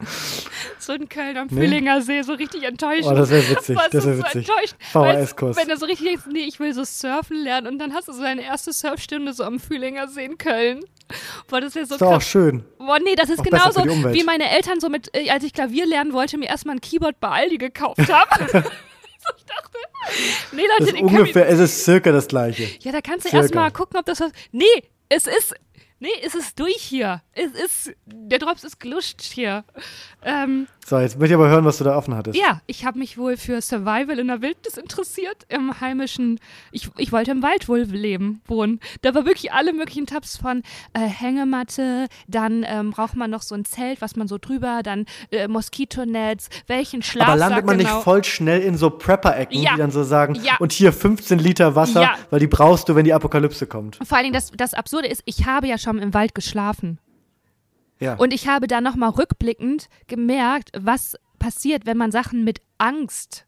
so in Köln am Fühlinger See, so richtig enttäuscht. Oh, das wäre witzig, das wäre witzig. So VHS-Kurs. Wenn du so richtig denkst, nee, ich will so surfen lernen und dann hast du so deine erste Surfstunde so am Fühlinger See in Köln. Boah, das ist ja so ist krass. auch schön. Boah, nee, das ist auch genauso, wie meine Eltern so mit, äh, als ich Klavier lernen wollte, mir erstmal ein Keyboard bei Aldi gekauft haben. ich dachte, nee, Leute, das ist ungefähr, es ist circa das gleiche. Ja, da kannst du erstmal gucken, ob das was. Nee, es ist Nee, es ist durch hier. Es ist, der Drops ist geluscht hier. Ähm, so, jetzt möchte ich aber hören, was du da offen hattest. Ja, ich habe mich wohl für Survival in der Wildnis interessiert, im heimischen, ich, ich wollte im Wald wohl leben, wohnen. Da war wirklich alle möglichen Tabs von äh, Hängematte, dann ähm, braucht man noch so ein Zelt, was man so drüber, dann äh, Moskitonetz, welchen Schlafsack Aber landet man genau. nicht voll schnell in so Prepper-Ecken, ja. die dann so sagen, ja. und hier 15 Liter Wasser, ja. weil die brauchst du, wenn die Apokalypse kommt. Vor allen Dingen, das, das Absurde ist, ich habe ja schon schon im Wald geschlafen. Ja. Und ich habe da nochmal rückblickend gemerkt, was passiert, wenn man Sachen mit Angst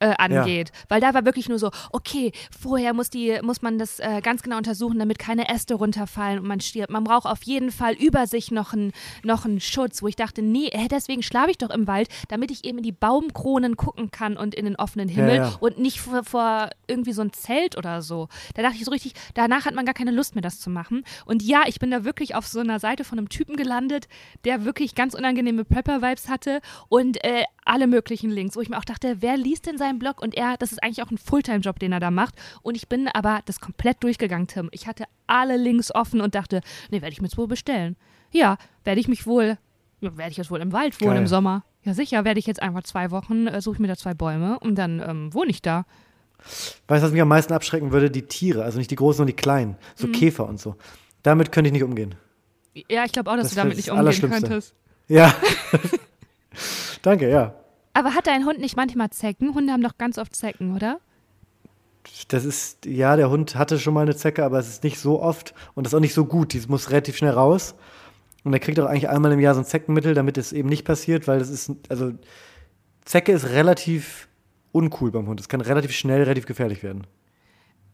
äh, angeht. Ja. Weil da war wirklich nur so, okay, vorher muss, die, muss man das äh, ganz genau untersuchen, damit keine Äste runterfallen und man stirbt. Man braucht auf jeden Fall über sich noch einen noch Schutz, wo ich dachte, nee, äh, deswegen schlafe ich doch im Wald, damit ich eben in die Baumkronen gucken kann und in den offenen Himmel ja, ja. und nicht vor, vor, irgendwie so ein Zelt oder so. Da dachte ich so richtig, danach hat man gar keine Lust mehr, das zu machen. Und ja, ich bin da wirklich auf so einer Seite von einem Typen gelandet, der wirklich ganz unangenehme Prepper-Vibes hatte und äh, alle möglichen Links, wo ich mir auch dachte, wer liest denn seinen Blog? Und er, das ist eigentlich auch ein Fulltime-Job, den er da macht. Und ich bin aber das komplett durchgegangen, Tim. Ich hatte alle Links offen und dachte, nee, werde ich mir jetzt wohl bestellen. Ja, werde ich mich wohl, ja, werde ich jetzt wohl im Wald wohnen im Sommer. Ja, sicher, werde ich jetzt einfach zwei Wochen, äh, suche ich mir da zwei Bäume und dann ähm, wohne ich da. Weißt du, was mich am meisten abschrecken würde? Die Tiere, also nicht die großen, sondern die kleinen, so mhm. Käfer und so. Damit könnte ich nicht umgehen. Ja, ich glaube auch, dass das du damit nicht umgehen könntest. Ja. Danke, ja. Aber hat dein Hund nicht manchmal Zecken? Hunde haben doch ganz oft Zecken, oder? Das ist, ja, der Hund hatte schon mal eine Zecke, aber es ist nicht so oft und das ist auch nicht so gut. Die muss relativ schnell raus. Und er kriegt auch eigentlich einmal im Jahr so ein Zeckenmittel, damit es eben nicht passiert, weil das ist, also Zecke ist relativ uncool beim Hund. Es kann relativ schnell, relativ gefährlich werden.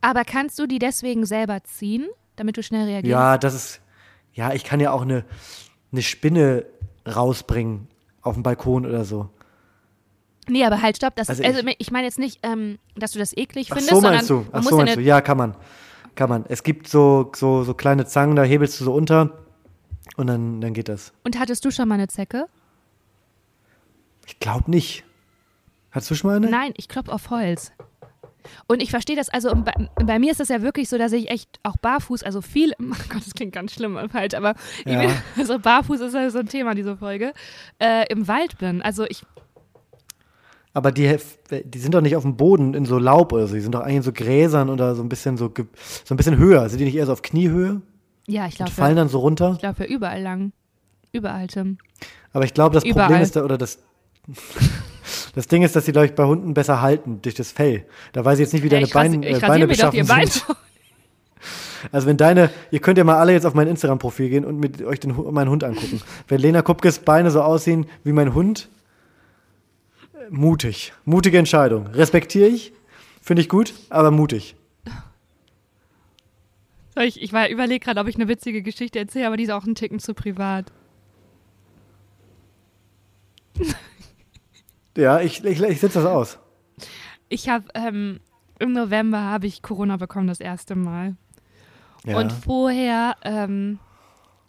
Aber kannst du die deswegen selber ziehen, damit du schnell reagierst? Ja, das ist, ja, ich kann ja auch eine, eine Spinne rausbringen auf dem Balkon oder so. Nee, aber halt, stopp. Das, also, also ich, ich meine jetzt nicht, ähm, dass du das eklig findest, Ach so meinst du? Ach so meinst du? Ja, kann man. Kann man. Es gibt so, so, so kleine Zangen, da hebelst du so unter und dann, dann geht das. Und hattest du schon mal eine Zecke? Ich glaube nicht. Hattest du schon mal eine? Nein, ich klopfe auf Holz. Und ich verstehe das, also bei, bei, mir ist das ja wirklich so, dass ich echt auch barfuß, also viel, oh Gott, das klingt ganz schlimm und falsch, aber ja. bin, also barfuß ist ja so ein Thema, diese Folge, äh, im Wald bin. Also ich aber die, die sind doch nicht auf dem Boden in so Laub oder so. Die sind doch eigentlich in so Gräsern oder so ein bisschen so, so ein bisschen höher. Sind die nicht eher so auf Kniehöhe? Ja, ich glaube. Fallen dann so runter? Ich glaube ja überall lang. Überall, Tim. Aber ich glaube, das überall. Problem ist da, oder das, das Ding ist, dass die, glaube ich, bei Hunden besser halten durch das Fell. Da weiß ich jetzt nicht, wie ja, deine Bein, äh, Beine beschaffen sind. Bein also wenn deine, ihr könnt ja mal alle jetzt auf mein Instagram-Profil gehen und mit euch den, meinen Hund angucken. Wenn Lena Kupkes Beine so aussehen wie mein Hund, mutig. Mutige Entscheidung. Respektiere ich. Finde ich gut, aber mutig. Ich, ich überlege gerade, ob ich eine witzige Geschichte erzähle, aber die ist auch ein Ticken zu privat. ja, ich, ich, ich sitze das aus. Ich habe ähm, im November habe ich Corona bekommen das erste Mal. Ja. Und vorher ähm,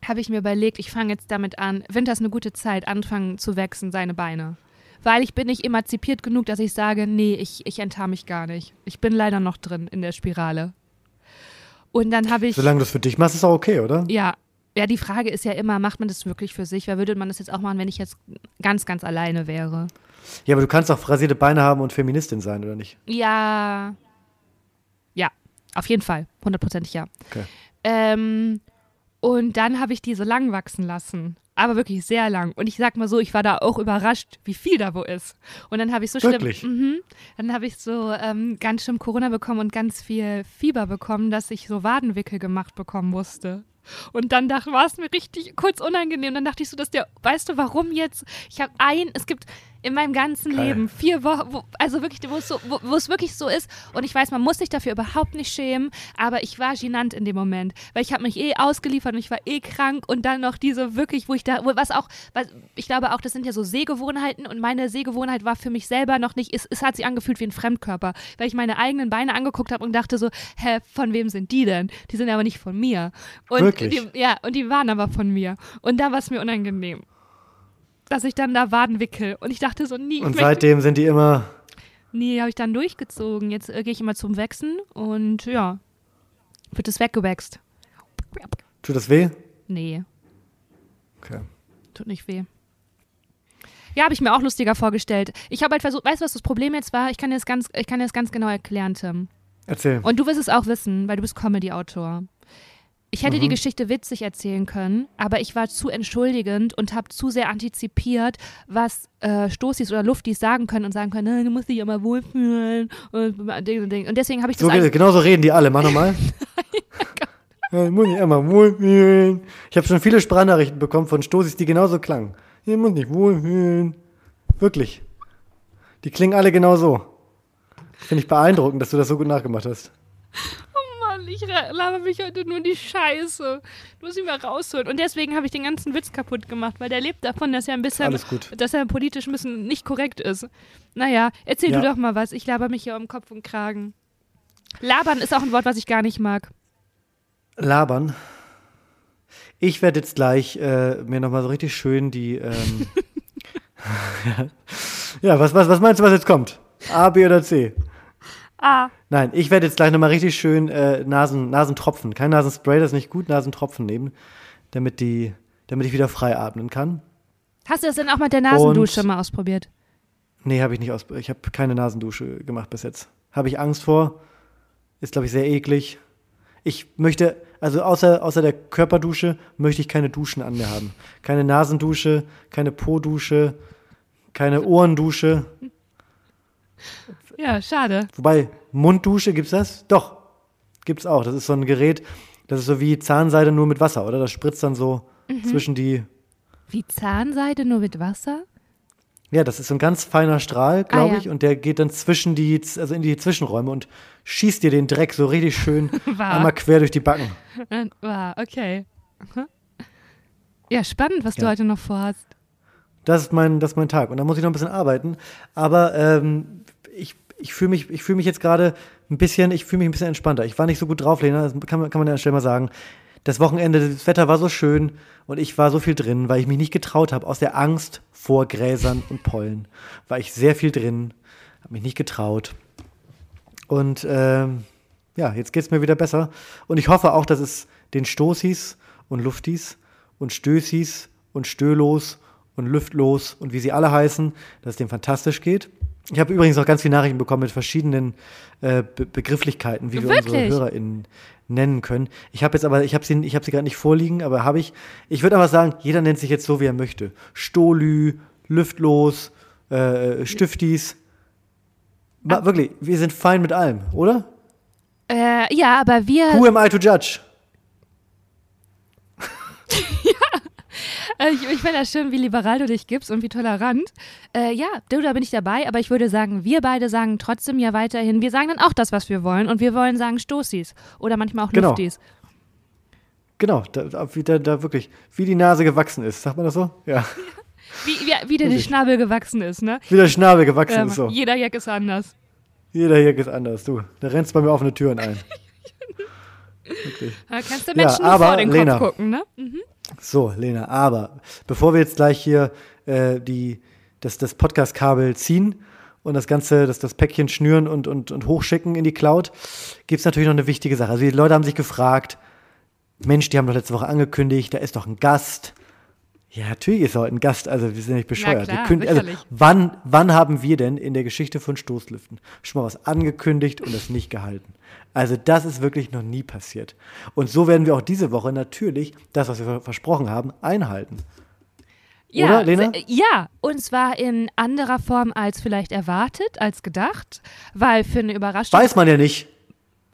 habe ich mir überlegt, ich fange jetzt damit an. Winter ist eine gute Zeit, anfangen zu wachsen, seine Beine weil ich bin nicht emanzipiert genug, dass ich sage, nee, ich, ich enttarn mich gar nicht. Ich bin leider noch drin in der Spirale. Und dann habe ich. Solange du das für dich machst, ist auch okay, oder? Ja. Ja, die Frage ist ja immer, macht man das wirklich für sich? Wer würde man das jetzt auch machen, wenn ich jetzt ganz, ganz alleine wäre? Ja, aber du kannst auch rasierte Beine haben und Feministin sein, oder nicht? Ja. Ja, auf jeden Fall. Hundertprozentig ja. Okay. Ähm, und dann habe ich die so lang wachsen lassen aber wirklich sehr lang. Und ich sag mal so, ich war da auch überrascht, wie viel da wo ist. Und dann habe ich so wirklich? schlimm, mh, dann habe ich so ähm, ganz schlimm Corona bekommen und ganz viel Fieber bekommen, dass ich so Wadenwickel gemacht bekommen musste. Und dann dachte, war es mir richtig kurz unangenehm. Dann dachte ich so, dass der, weißt du, warum jetzt? Ich habe ein, es gibt, in meinem ganzen Geil. Leben. Vier Wochen, wo, also wirklich, wo es, so, wo, wo es wirklich so ist. Und ich weiß, man muss sich dafür überhaupt nicht schämen, aber ich war gênant in dem Moment, weil ich habe mich eh ausgeliefert und ich war eh krank und dann noch diese wirklich, wo ich da, wo, was auch, was, ich glaube auch, das sind ja so Sehgewohnheiten und meine Sehgewohnheit war für mich selber noch nicht, es, es hat sich angefühlt wie ein Fremdkörper, weil ich meine eigenen Beine angeguckt habe und dachte so, hä, von wem sind die denn? Die sind aber nicht von mir. Und Wirklich? Die, ja, und die waren aber von mir. Und da war es mir unangenehm. Dass ich dann da Waden wickel. Und ich dachte so, nie. Und seitdem sind die immer. Nee, habe ich dann durchgezogen. Jetzt äh, gehe ich immer zum Wechseln und ja, wird es weggewächst. Tut das weh? Nee, Okay. tut nicht weh. Ja, habe ich mir auch lustiger vorgestellt. Ich habe halt versucht, weißt du, was das Problem jetzt war? Ich kann dir das ganz, ich kann dir das ganz genau erklären, Tim. Erzähl. Und du wirst es auch wissen, weil du bist Comedy-Autor. Ich hätte Mhm. die Geschichte witzig erzählen können, aber ich war zu entschuldigend und habe zu sehr antizipiert, was äh, Stoßis oder Luftis sagen können und sagen können, "Nein, du musst dich immer wohlfühlen und Ding und Ding. Und deswegen habe ich das So. Genauso reden die alle. Mach nochmal. Ja, muss ich immer wohlfühlen. Ich habe schon viele Sprachnachrichten bekommen von Stoßis, die genauso klangen. Ich muss nicht wohlfühlen. Wirklich. Die klingen alle genau so. Finde ich beeindruckend, dass du das so gut nachgemacht hast. Ich laber mich heute nur die Scheiße. Du musst ihn mal rausholen. Und deswegen habe ich den ganzen Witz kaputt gemacht, weil der lebt davon, dass er ein bisschen, Alles gut. dass er politisch ein bisschen nicht korrekt ist. Naja, erzähl Ja. du doch mal was. Ich laber mich hier um Kopf und Kragen. Labern ist auch ein Wort, was ich gar nicht mag. Labern. Ich werde jetzt gleich äh, mir nochmal so richtig schön die. Ähm, ja, was, was, was meinst du, was jetzt kommt? A, B oder C? Ah, Nein, ich werde jetzt gleich nochmal richtig schön äh, Nasen, Nasentropfen. Kein Nasenspray, das ist nicht gut, Nasentropfen nehmen, damit, die, damit ich wieder frei atmen kann. hast du das denn auch mit der Nasendusche mal ausprobiert? Nee, habe ich nicht aus. Ich habe keine Nasendusche gemacht bis jetzt. Habe ich Angst vor. Ist, glaube ich, sehr eklig. Ich möchte, also außer, außer der Körperdusche, möchte ich keine Duschen an mir haben. Keine Nasendusche, keine Po-Dusche, keine Ohrendusche. Ja, schade. Wobei, Munddusche, gibt's das? Doch, gibt's auch. Das ist so ein Gerät, das ist so wie Zahnseide nur mit Wasser, oder? Das spritzt dann so zwischen die. Wie Zahnseide nur mit Wasser? Ja, das ist so ein ganz feiner Strahl, glaube Ah, ja. ich, und der geht dann zwischen die, also in die Zwischenräume und schießt dir den Dreck so richtig schön einmal quer durch die Backen. Äh, ah, okay. Ja, spannend, was du Ja. heute noch vorhast. Das ist mein, das ist mein Tag. Und da muss ich noch ein bisschen arbeiten. Aber ähm, ich, ich fühle mich, ich mich jetzt gerade ein bisschen, ich fühle mich ein bisschen entspannter. Ich war nicht so gut drauf, Lena, das kann, man- kann man ja schnell mal sagen. Das Wochenende, das Wetter war so schön und ich war so viel drin, weil ich mich nicht getraut habe, aus der Angst vor Gräsern und Pollen. War ich sehr viel drin, habe mich nicht getraut. Und ähm, ja, jetzt geht es mir wieder besser. Und ich hoffe auch, dass es den Stoßis und Luftis und Stößis und Stölos und Lüftlos und wie sie alle heißen, dass es denen fantastisch geht. Ich habe übrigens auch ganz viele Nachrichten bekommen mit verschiedenen äh, Be Begrifflichkeiten, wie wir unsere Wirklich? HörerInnen nennen können. Ich habe jetzt aber, ich habe sie, ich habe sie gerade nicht vorliegen, aber habe ich. Ich würde aber sagen, jeder nennt sich jetzt so, wie er möchte. Stolü, Lüftlos, äh, Stiftis. Ma, wirklich, wir sind fein mit allem, oder? Äh, ja, aber wir. Who am I to judge? Äh, ich ich finde das schön, wie liberal du dich gibst und wie tolerant. Äh, ja, du, da bin ich dabei, aber ich würde sagen, wir beide sagen trotzdem ja weiterhin, wir sagen dann auch das, was wir wollen und wir wollen sagen Stoßis oder manchmal auch Genau. Luftis. Genau, da, da, wie, da, da wirklich, wie die Nase gewachsen ist. Sagt man das so? Ja. Wie, wie, wie der Richtig. Schnabel gewachsen ist, ne? Wie der Schnabel gewachsen Ähm, ist so. Jeder Jack ist anders. Jeder hier ist anders, du. Da rennst bei mir offene Türen ein. Wirklich. Da kannst du Ja, Menschen nur aber, vor den Lena. Kopf gucken, ne? Mhm. So, Lena, aber bevor wir jetzt gleich hier äh, die, das, das Podcast-Kabel ziehen und das Ganze, das, das Päckchen schnüren und, und, und hochschicken in die Cloud, gibt es natürlich noch eine wichtige Sache. Also die Leute haben sich gefragt, Mensch, die haben doch letzte Woche angekündigt, da ist doch ein Gast. Ja, natürlich ist heute ein Gast, also wir sind nicht bescheuert. klar, können, also, wann, wann haben wir denn in der Geschichte von Stoßlüften schon mal was angekündigt und es nicht gehalten? Also das ist wirklich noch nie passiert. Und so werden wir auch diese Woche natürlich das, was wir versprochen haben, einhalten. Ja, Oder, Ja, und zwar in anderer Form als vielleicht erwartet, als gedacht, weil für eine Überraschung. Weiß man ja nicht.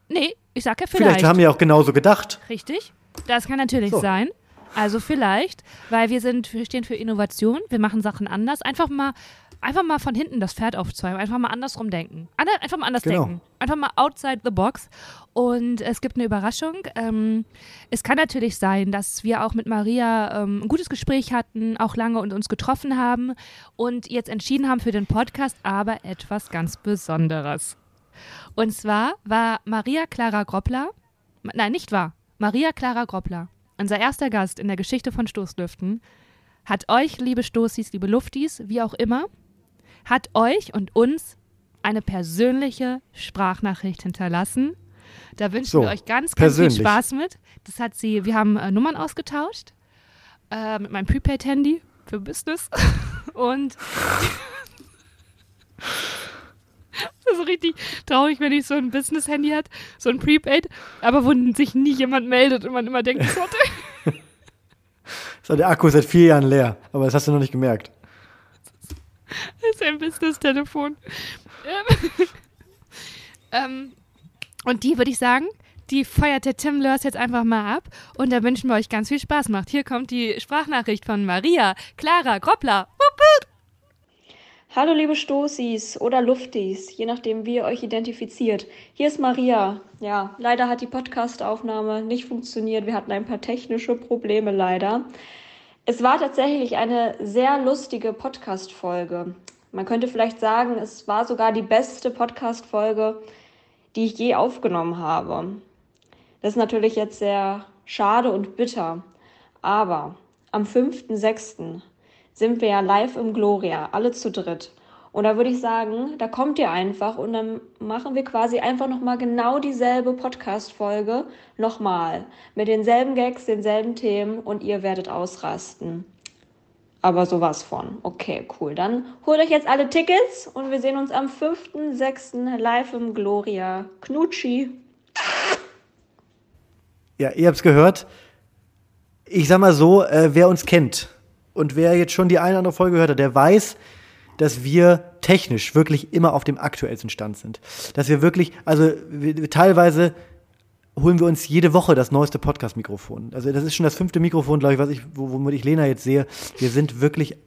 nee, ich sag ja Vielleicht, vielleicht. haben wir auch genauso gedacht. Richtig, das kann natürlich So. sein. Also vielleicht, weil wir sind, wir stehen für Innovation, wir machen Sachen anders. Einfach mal einfach mal von hinten das Pferd aufzäumen, einfach mal andersrum denken. Einfach mal anders Genau. denken. Einfach mal outside the box. Und es gibt eine Überraschung. Ähm, es kann natürlich sein, dass wir auch mit Maria ähm, ein gutes Gespräch hatten, auch lange und uns getroffen haben und jetzt entschieden haben für den Podcast, aber etwas ganz Besonderes. Und zwar war Maria Clara Groppler, nein, nicht wahr, Maria Clara Groppler, unser erster Gast in der Geschichte von Stoßlüften, hat euch, liebe Stoßis, liebe Luftis, wie auch immer, hat euch und uns eine persönliche Sprachnachricht hinterlassen. Da wünschen So, wir euch ganz, ganz viel. Spaß mit. Das hat sie, wir haben äh, Nummern ausgetauscht äh, mit meinem Prepaid-Handy für Business und das ist richtig traurig, wenn ich so ein Business-Handy hat, so ein Prepaid, aber wo sich nie jemand meldet und man immer denkt, so, So, der Akku ist seit vier Jahren leer, aber das hast du noch nicht gemerkt. Das ist ein Business-Telefon. Ähm, und die würde ich sagen, die feuert der Tim Lörs jetzt einfach mal ab. Und da wünschen wir euch ganz viel Spaß macht. Hier kommt die Sprachnachricht von Maria Clara Groppler. Wupp, wupp. Hallo liebe Stoßis oder Luftis, je nachdem wie ihr euch identifiziert. Hier ist Maria. Ja, leider hat die Podcast-Aufnahme nicht funktioniert. Wir hatten ein paar technische Probleme leider. Es war tatsächlich eine sehr lustige Podcast-Folge. Man könnte vielleicht sagen, es war sogar die beste Podcast-Folge, die ich je aufgenommen habe. Das ist natürlich jetzt sehr schade und bitter. Aber am 5.6. sind wir ja live im Gloria, alle zu dritt. Und da würde ich sagen, da kommt ihr einfach und dann machen wir quasi einfach nochmal genau dieselbe Podcast-Folge nochmal. Mit denselben Gags, denselben Themen und ihr werdet ausrasten. Aber sowas von. Okay, cool. Dann holt euch jetzt alle Tickets und wir sehen uns am 5.6. live im Gloria. Knutschi. Ja, ihr habt's gehört. Ich sag mal so, äh, wer uns kennt und wer jetzt schon die eine oder andere Folge gehört hat, der weiß, dass wir technisch wirklich immer auf dem aktuellsten Stand sind. Dass wir wirklich, also wir, teilweise holen wir uns jede Woche das neueste Podcast-Mikrofon. Also das ist schon das fünfte Mikrofon, glaube ich, was ich, wo- womit ich Lena jetzt sehe. Wir sind wirklich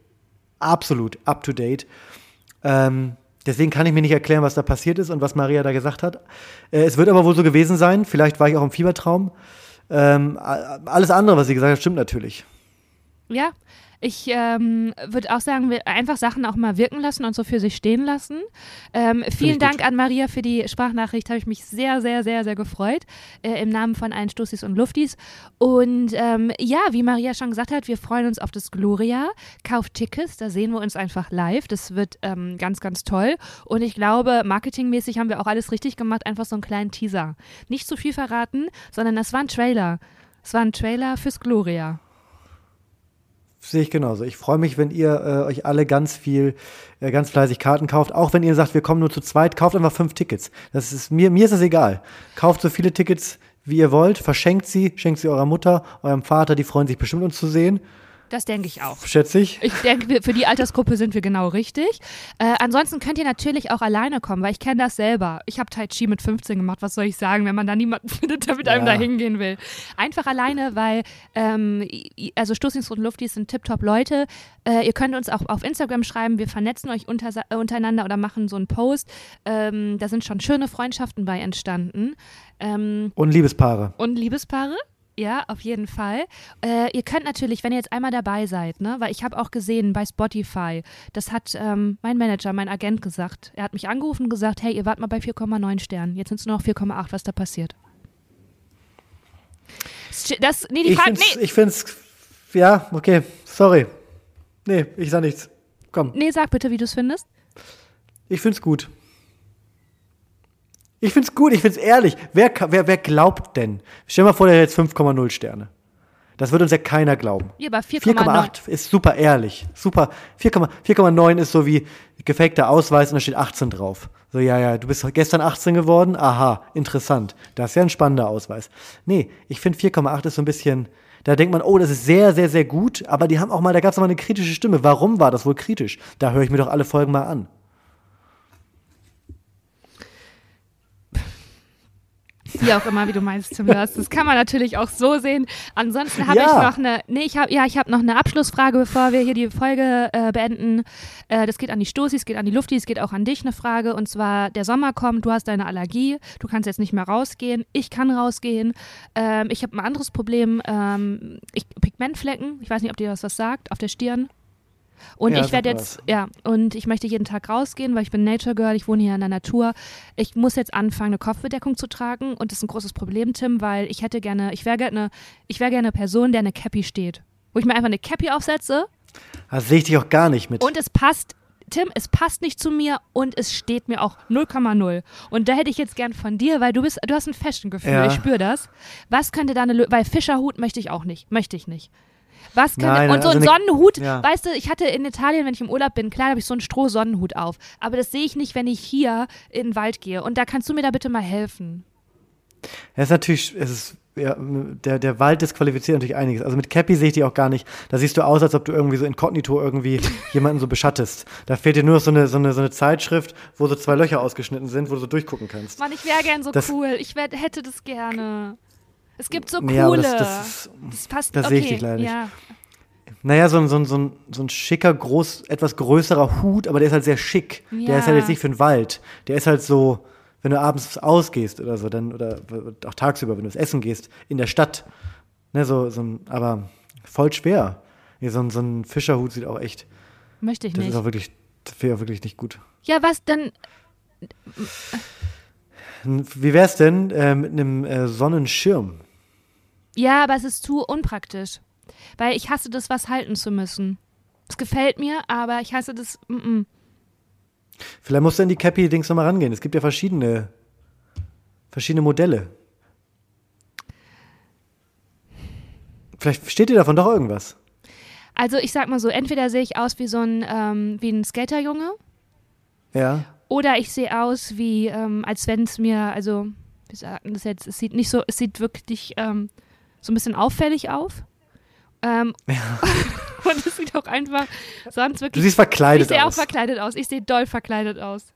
absolut up to date. Ähm, deswegen kann ich mir nicht erklären, was da passiert ist und was Maria da gesagt hat. Äh, es wird aber wohl so gewesen sein. Vielleicht war ich auch im Fiebertraum. Ähm, alles andere, was sie gesagt hat, stimmt natürlich. Ja, ich ähm, würde auch sagen, wir einfach Sachen auch mal wirken lassen und so für sich stehen lassen. Ähm, vielen Dank gut. an Maria für die Sprachnachricht, habe ich mich sehr, sehr, sehr, sehr gefreut. Äh, Im Namen von allen Stoßis und Luftis. Und ähm, ja, wie Maria schon gesagt hat, wir freuen uns auf das Gloria. Kauft Tickets, da sehen wir uns einfach live. Das wird ähm, ganz, ganz toll. Und ich glaube, marketingmäßig haben wir auch alles richtig gemacht. Einfach so einen kleinen Teaser. Nicht zu viel verraten, sondern das war ein Trailer. Es war ein Trailer fürs Gloria. Sehe ich genauso. Ich freue mich, wenn ihr äh, euch alle ganz viel, äh, ganz fleißig Karten kauft. Auch wenn ihr sagt, wir kommen nur zu zweit, kauft einfach fünf Tickets. Das ist mir, mir ist das egal. Kauft so viele Tickets, wie ihr wollt, verschenkt sie, schenkt sie eurer Mutter, eurem Vater, die freuen sich bestimmt, uns zu sehen. Das denke ich auch. Schätze ich. Ich denke, für die Altersgruppe sind wir genau richtig. Äh, ansonsten könnt ihr natürlich auch alleine kommen, weil ich kenne das selber. Ich habe Tai Chi mit 15 gemacht, was soll ich sagen, wenn man da niemanden findet, der mit einem Ja. da hingehen will. Einfach alleine, weil, ähm, also Stoßings und Luftis sind tipptopp Leute. Äh, ihr könnt uns auch auf Instagram schreiben, wir vernetzen euch unter, äh, untereinander oder machen so einen Post. Ähm, da sind schon schöne Freundschaften bei entstanden. Ähm, Und Liebespaare. und Liebespaare. Ja, auf jeden Fall. Äh, ihr könnt natürlich, wenn ihr jetzt einmal dabei seid, ne, weil ich habe auch gesehen bei Spotify, das hat ähm, mein Manager, mein Agent gesagt. Er hat mich angerufen und gesagt, hey, ihr wart mal bei 4,9 Sternen. Jetzt sind es nur noch 4,8. Was da passiert? Das, nee, die Ich Frage, find's, nee, ich find's, ja, okay, sorry. Nee, ich sag nichts. Komm, nee, sag bitte, wie du es findest. ich find's gut. Ich find's gut, ich find's ehrlich. Wer, wer, wer glaubt denn? Stell mal vor, der hat jetzt 5,0 Sterne. Das wird uns ja keiner glauben. Ja, aber 4,9. 4,8 ist super ehrlich. Super. 4,9 4,9 ist so wie gefakter Ausweis und da steht 18 drauf. So, ja, ja, du bist gestern 18 geworden? Aha, interessant. Das ist ja ein spannender Ausweis. Nee, ich finde 4,8 ist so ein bisschen, da denkt man, oh, das ist sehr, sehr, sehr gut, aber die haben auch mal, da gab es mal eine kritische Stimme. Warum war das wohl kritisch? Da höre ich mir doch alle Folgen mal an. Wie auch immer, wie du meinst, Tim. Das, das kann man natürlich auch so sehen. Ansonsten habe Ja. ich noch eine, nee, ich habe, ja, ich habe noch eine Abschlussfrage, bevor wir hier die Folge äh, beenden. Äh, das geht an die Stoßis, geht an die Luftis, geht auch an dich eine Frage. Und zwar, der Sommer kommt, du hast deine Allergie, du kannst jetzt nicht mehr rausgehen. Ich kann rausgehen. Ähm, ich habe ein anderes Problem. Ähm, ich, Pigmentflecken, ich weiß nicht, ob dir das was sagt, auf der Stirn. Und Ja, ich werde jetzt, ja, und ich möchte jeden Tag rausgehen, weil ich bin Nature Girl, ich wohne hier in der Natur. Ich muss jetzt anfangen, eine Kopfbedeckung zu tragen und das ist ein großes Problem, Tim, weil ich hätte gerne, ich wäre gerne, ich wäre gerne eine Person, der eine Cappy steht. Wo ich mir einfach eine Cappy aufsetze Das sehe ich dich auch gar nicht mit. und es passt, Tim, es passt nicht zu mir und es steht mir auch 0,0. Und da hätte ich jetzt gern von dir, weil du bist, du hast ein Fashion-Gefühl, Ja. ich spüre das. Was könnte da eine Lösung, weil Fischerhut möchte ich auch nicht, möchte ich nicht. Was könnte, Nein, und so also ein Sonnenhut, ja. weißt du, ich hatte in Italien, wenn ich im Urlaub bin, klar habe ich so einen Stroh-Sonnenhut auf. Aber das sehe ich nicht, wenn ich hier in den Wald gehe. Und da kannst du mir da bitte mal helfen. Es ist natürlich, es ist, ja, der, der Wald disqualifiziert natürlich einiges. Also mit Cappy sehe ich dich auch gar nicht. Da siehst du aus, als ob du irgendwie so inkognito irgendwie jemanden so beschattest. Da fehlt dir nur noch so eine, so eine, so eine Zeitschrift, wo so zwei Löcher ausgeschnitten sind, wo du so durchgucken kannst. Mann, ich wäre gern so Das- cool. Ich wär, hätte das gerne. Es gibt so coole. Ja, das, das ist, Das passt, das okay. sehe ich dich leider nicht. Ja. naja, so ein, so ein, so ein, so ein schicker, groß, etwas größerer Hut, aber der ist halt sehr schick. Der ist halt Ja. jetzt nicht für den Wald. Der ist halt so, wenn du abends ausgehst oder so, dann, oder auch tagsüber, wenn du das Essen gehst, in der Stadt. Ne, so, so ein, aber voll schwer. Nee, so, ein, so ein Fischerhut sieht auch echt, Möchte ich das nicht. ist auch wirklich, das wäre auch wirklich nicht gut. Ja, was dann? Wie wär's denn äh, mit einem äh, Sonnenschirm? Ja, aber es ist zu unpraktisch. Weil ich hasse das, was halten zu müssen. Es gefällt mir, aber ich hasse das. Mm -mm. Vielleicht musst du in die Cappy-Dings nochmal rangehen. Es gibt ja verschiedene, verschiedene Modelle. Vielleicht steht dir davon doch irgendwas. Also ich sag mal so, entweder sehe ich aus wie so ein, ähm, wie ein Skaterjunge Ja. oder ich sehe aus wie, ähm, als wenn es mir, also, wie sagt man das jetzt, es sieht nicht so, es sieht wirklich ähm, so ein bisschen auffällig auf. Ähm, und es sieht auch einfach sonst Du wirklich siehst verkleidet Ich sehe auch aus. verkleidet aus. Ich sehe doll verkleidet aus.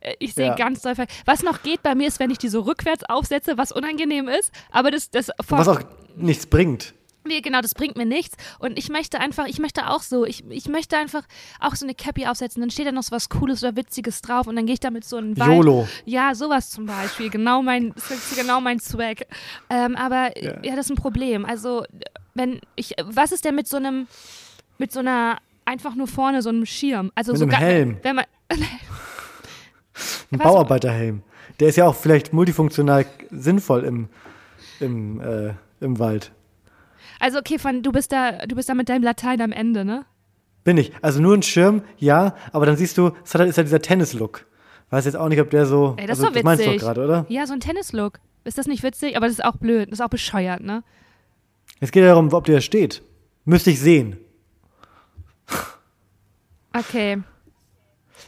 Äh, Ich sehe Ja. ganz doll verkleidet. Was noch geht bei mir ist, wenn ich die so rückwärts aufsetze, was unangenehm ist. Aber das, das Was auch nichts bringt. Nee, genau, das bringt mir nichts. Und ich möchte einfach, ich möchte auch so, ich, ich möchte einfach auch so eine Cappy aufsetzen. Dann steht da noch so was Cooles oder Witziges drauf und dann gehe ich damit so in den Wald. YOLO. Ja, sowas zum Beispiel. Genau mein, genau mein Swag. Ähm, aber ja. Ja. das ist ein Problem. Also, wenn ich, was ist denn mit so einem, mit so einer, einfach nur vorne so einem Schirm? Also Mit so einem Helm. Wenn man, Ein Bauarbeiterhelm. Der ist ja auch vielleicht multifunktional sinnvoll im, im, äh, im Wald. Also okay, von, du bist da, du bist da mit deinem Latein am Ende, ne? Bin ich. Also nur ein Schirm, ja, aber dann siehst du, es hat ist halt dieser Tennis-Look. Weiß jetzt auch nicht, ob der so. Ey, das ist also, doch das meinst du doch witzig. gerade, oder? Ja, so ein Tennislook. Ist das nicht witzig? Aber das ist auch blöd. Das ist auch bescheuert, ne? Es geht ja darum, ob der steht. Müsste ich sehen. Okay.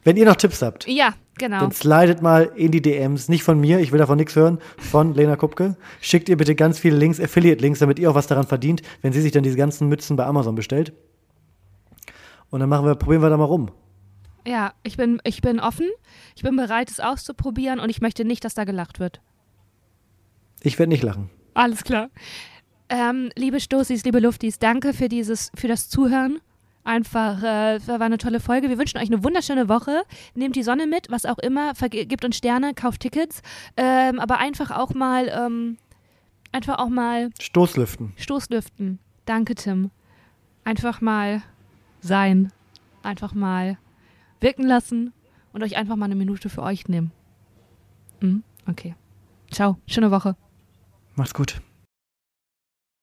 Wenn ihr noch Tipps habt, Ja, genau. dann slidet mal in die DMs. Nicht von mir, ich will davon nichts hören, von Lena Kupke. Schickt ihr bitte ganz viele Links, Affiliate-Links, damit ihr auch was daran verdient, wenn sie sich dann diese ganzen Mützen bei Amazon bestellt. Und dann machen wir, probieren wir da mal rum. Ja, ich bin, ich bin offen. Ich bin bereit, es auszuprobieren und ich möchte nicht, dass da gelacht wird. Ich werde nicht lachen. Alles klar. Ähm, liebe Stoßis, liebe Luftis, danke für dieses, für das Zuhören. Einfach, äh, war eine tolle Folge. Wir wünschen euch eine wunderschöne Woche. Nehmt die Sonne mit, was auch immer. Gebt uns Sterne, kauft Tickets. Ähm, aber einfach auch mal, ähm, einfach auch mal Stoßlüften. Stoßlüften. Danke, Tim. Einfach mal sein. Einfach mal wirken lassen und euch einfach mal eine Minute für euch nehmen. Mhm? Okay. Ciao. Schöne Woche. Macht's gut.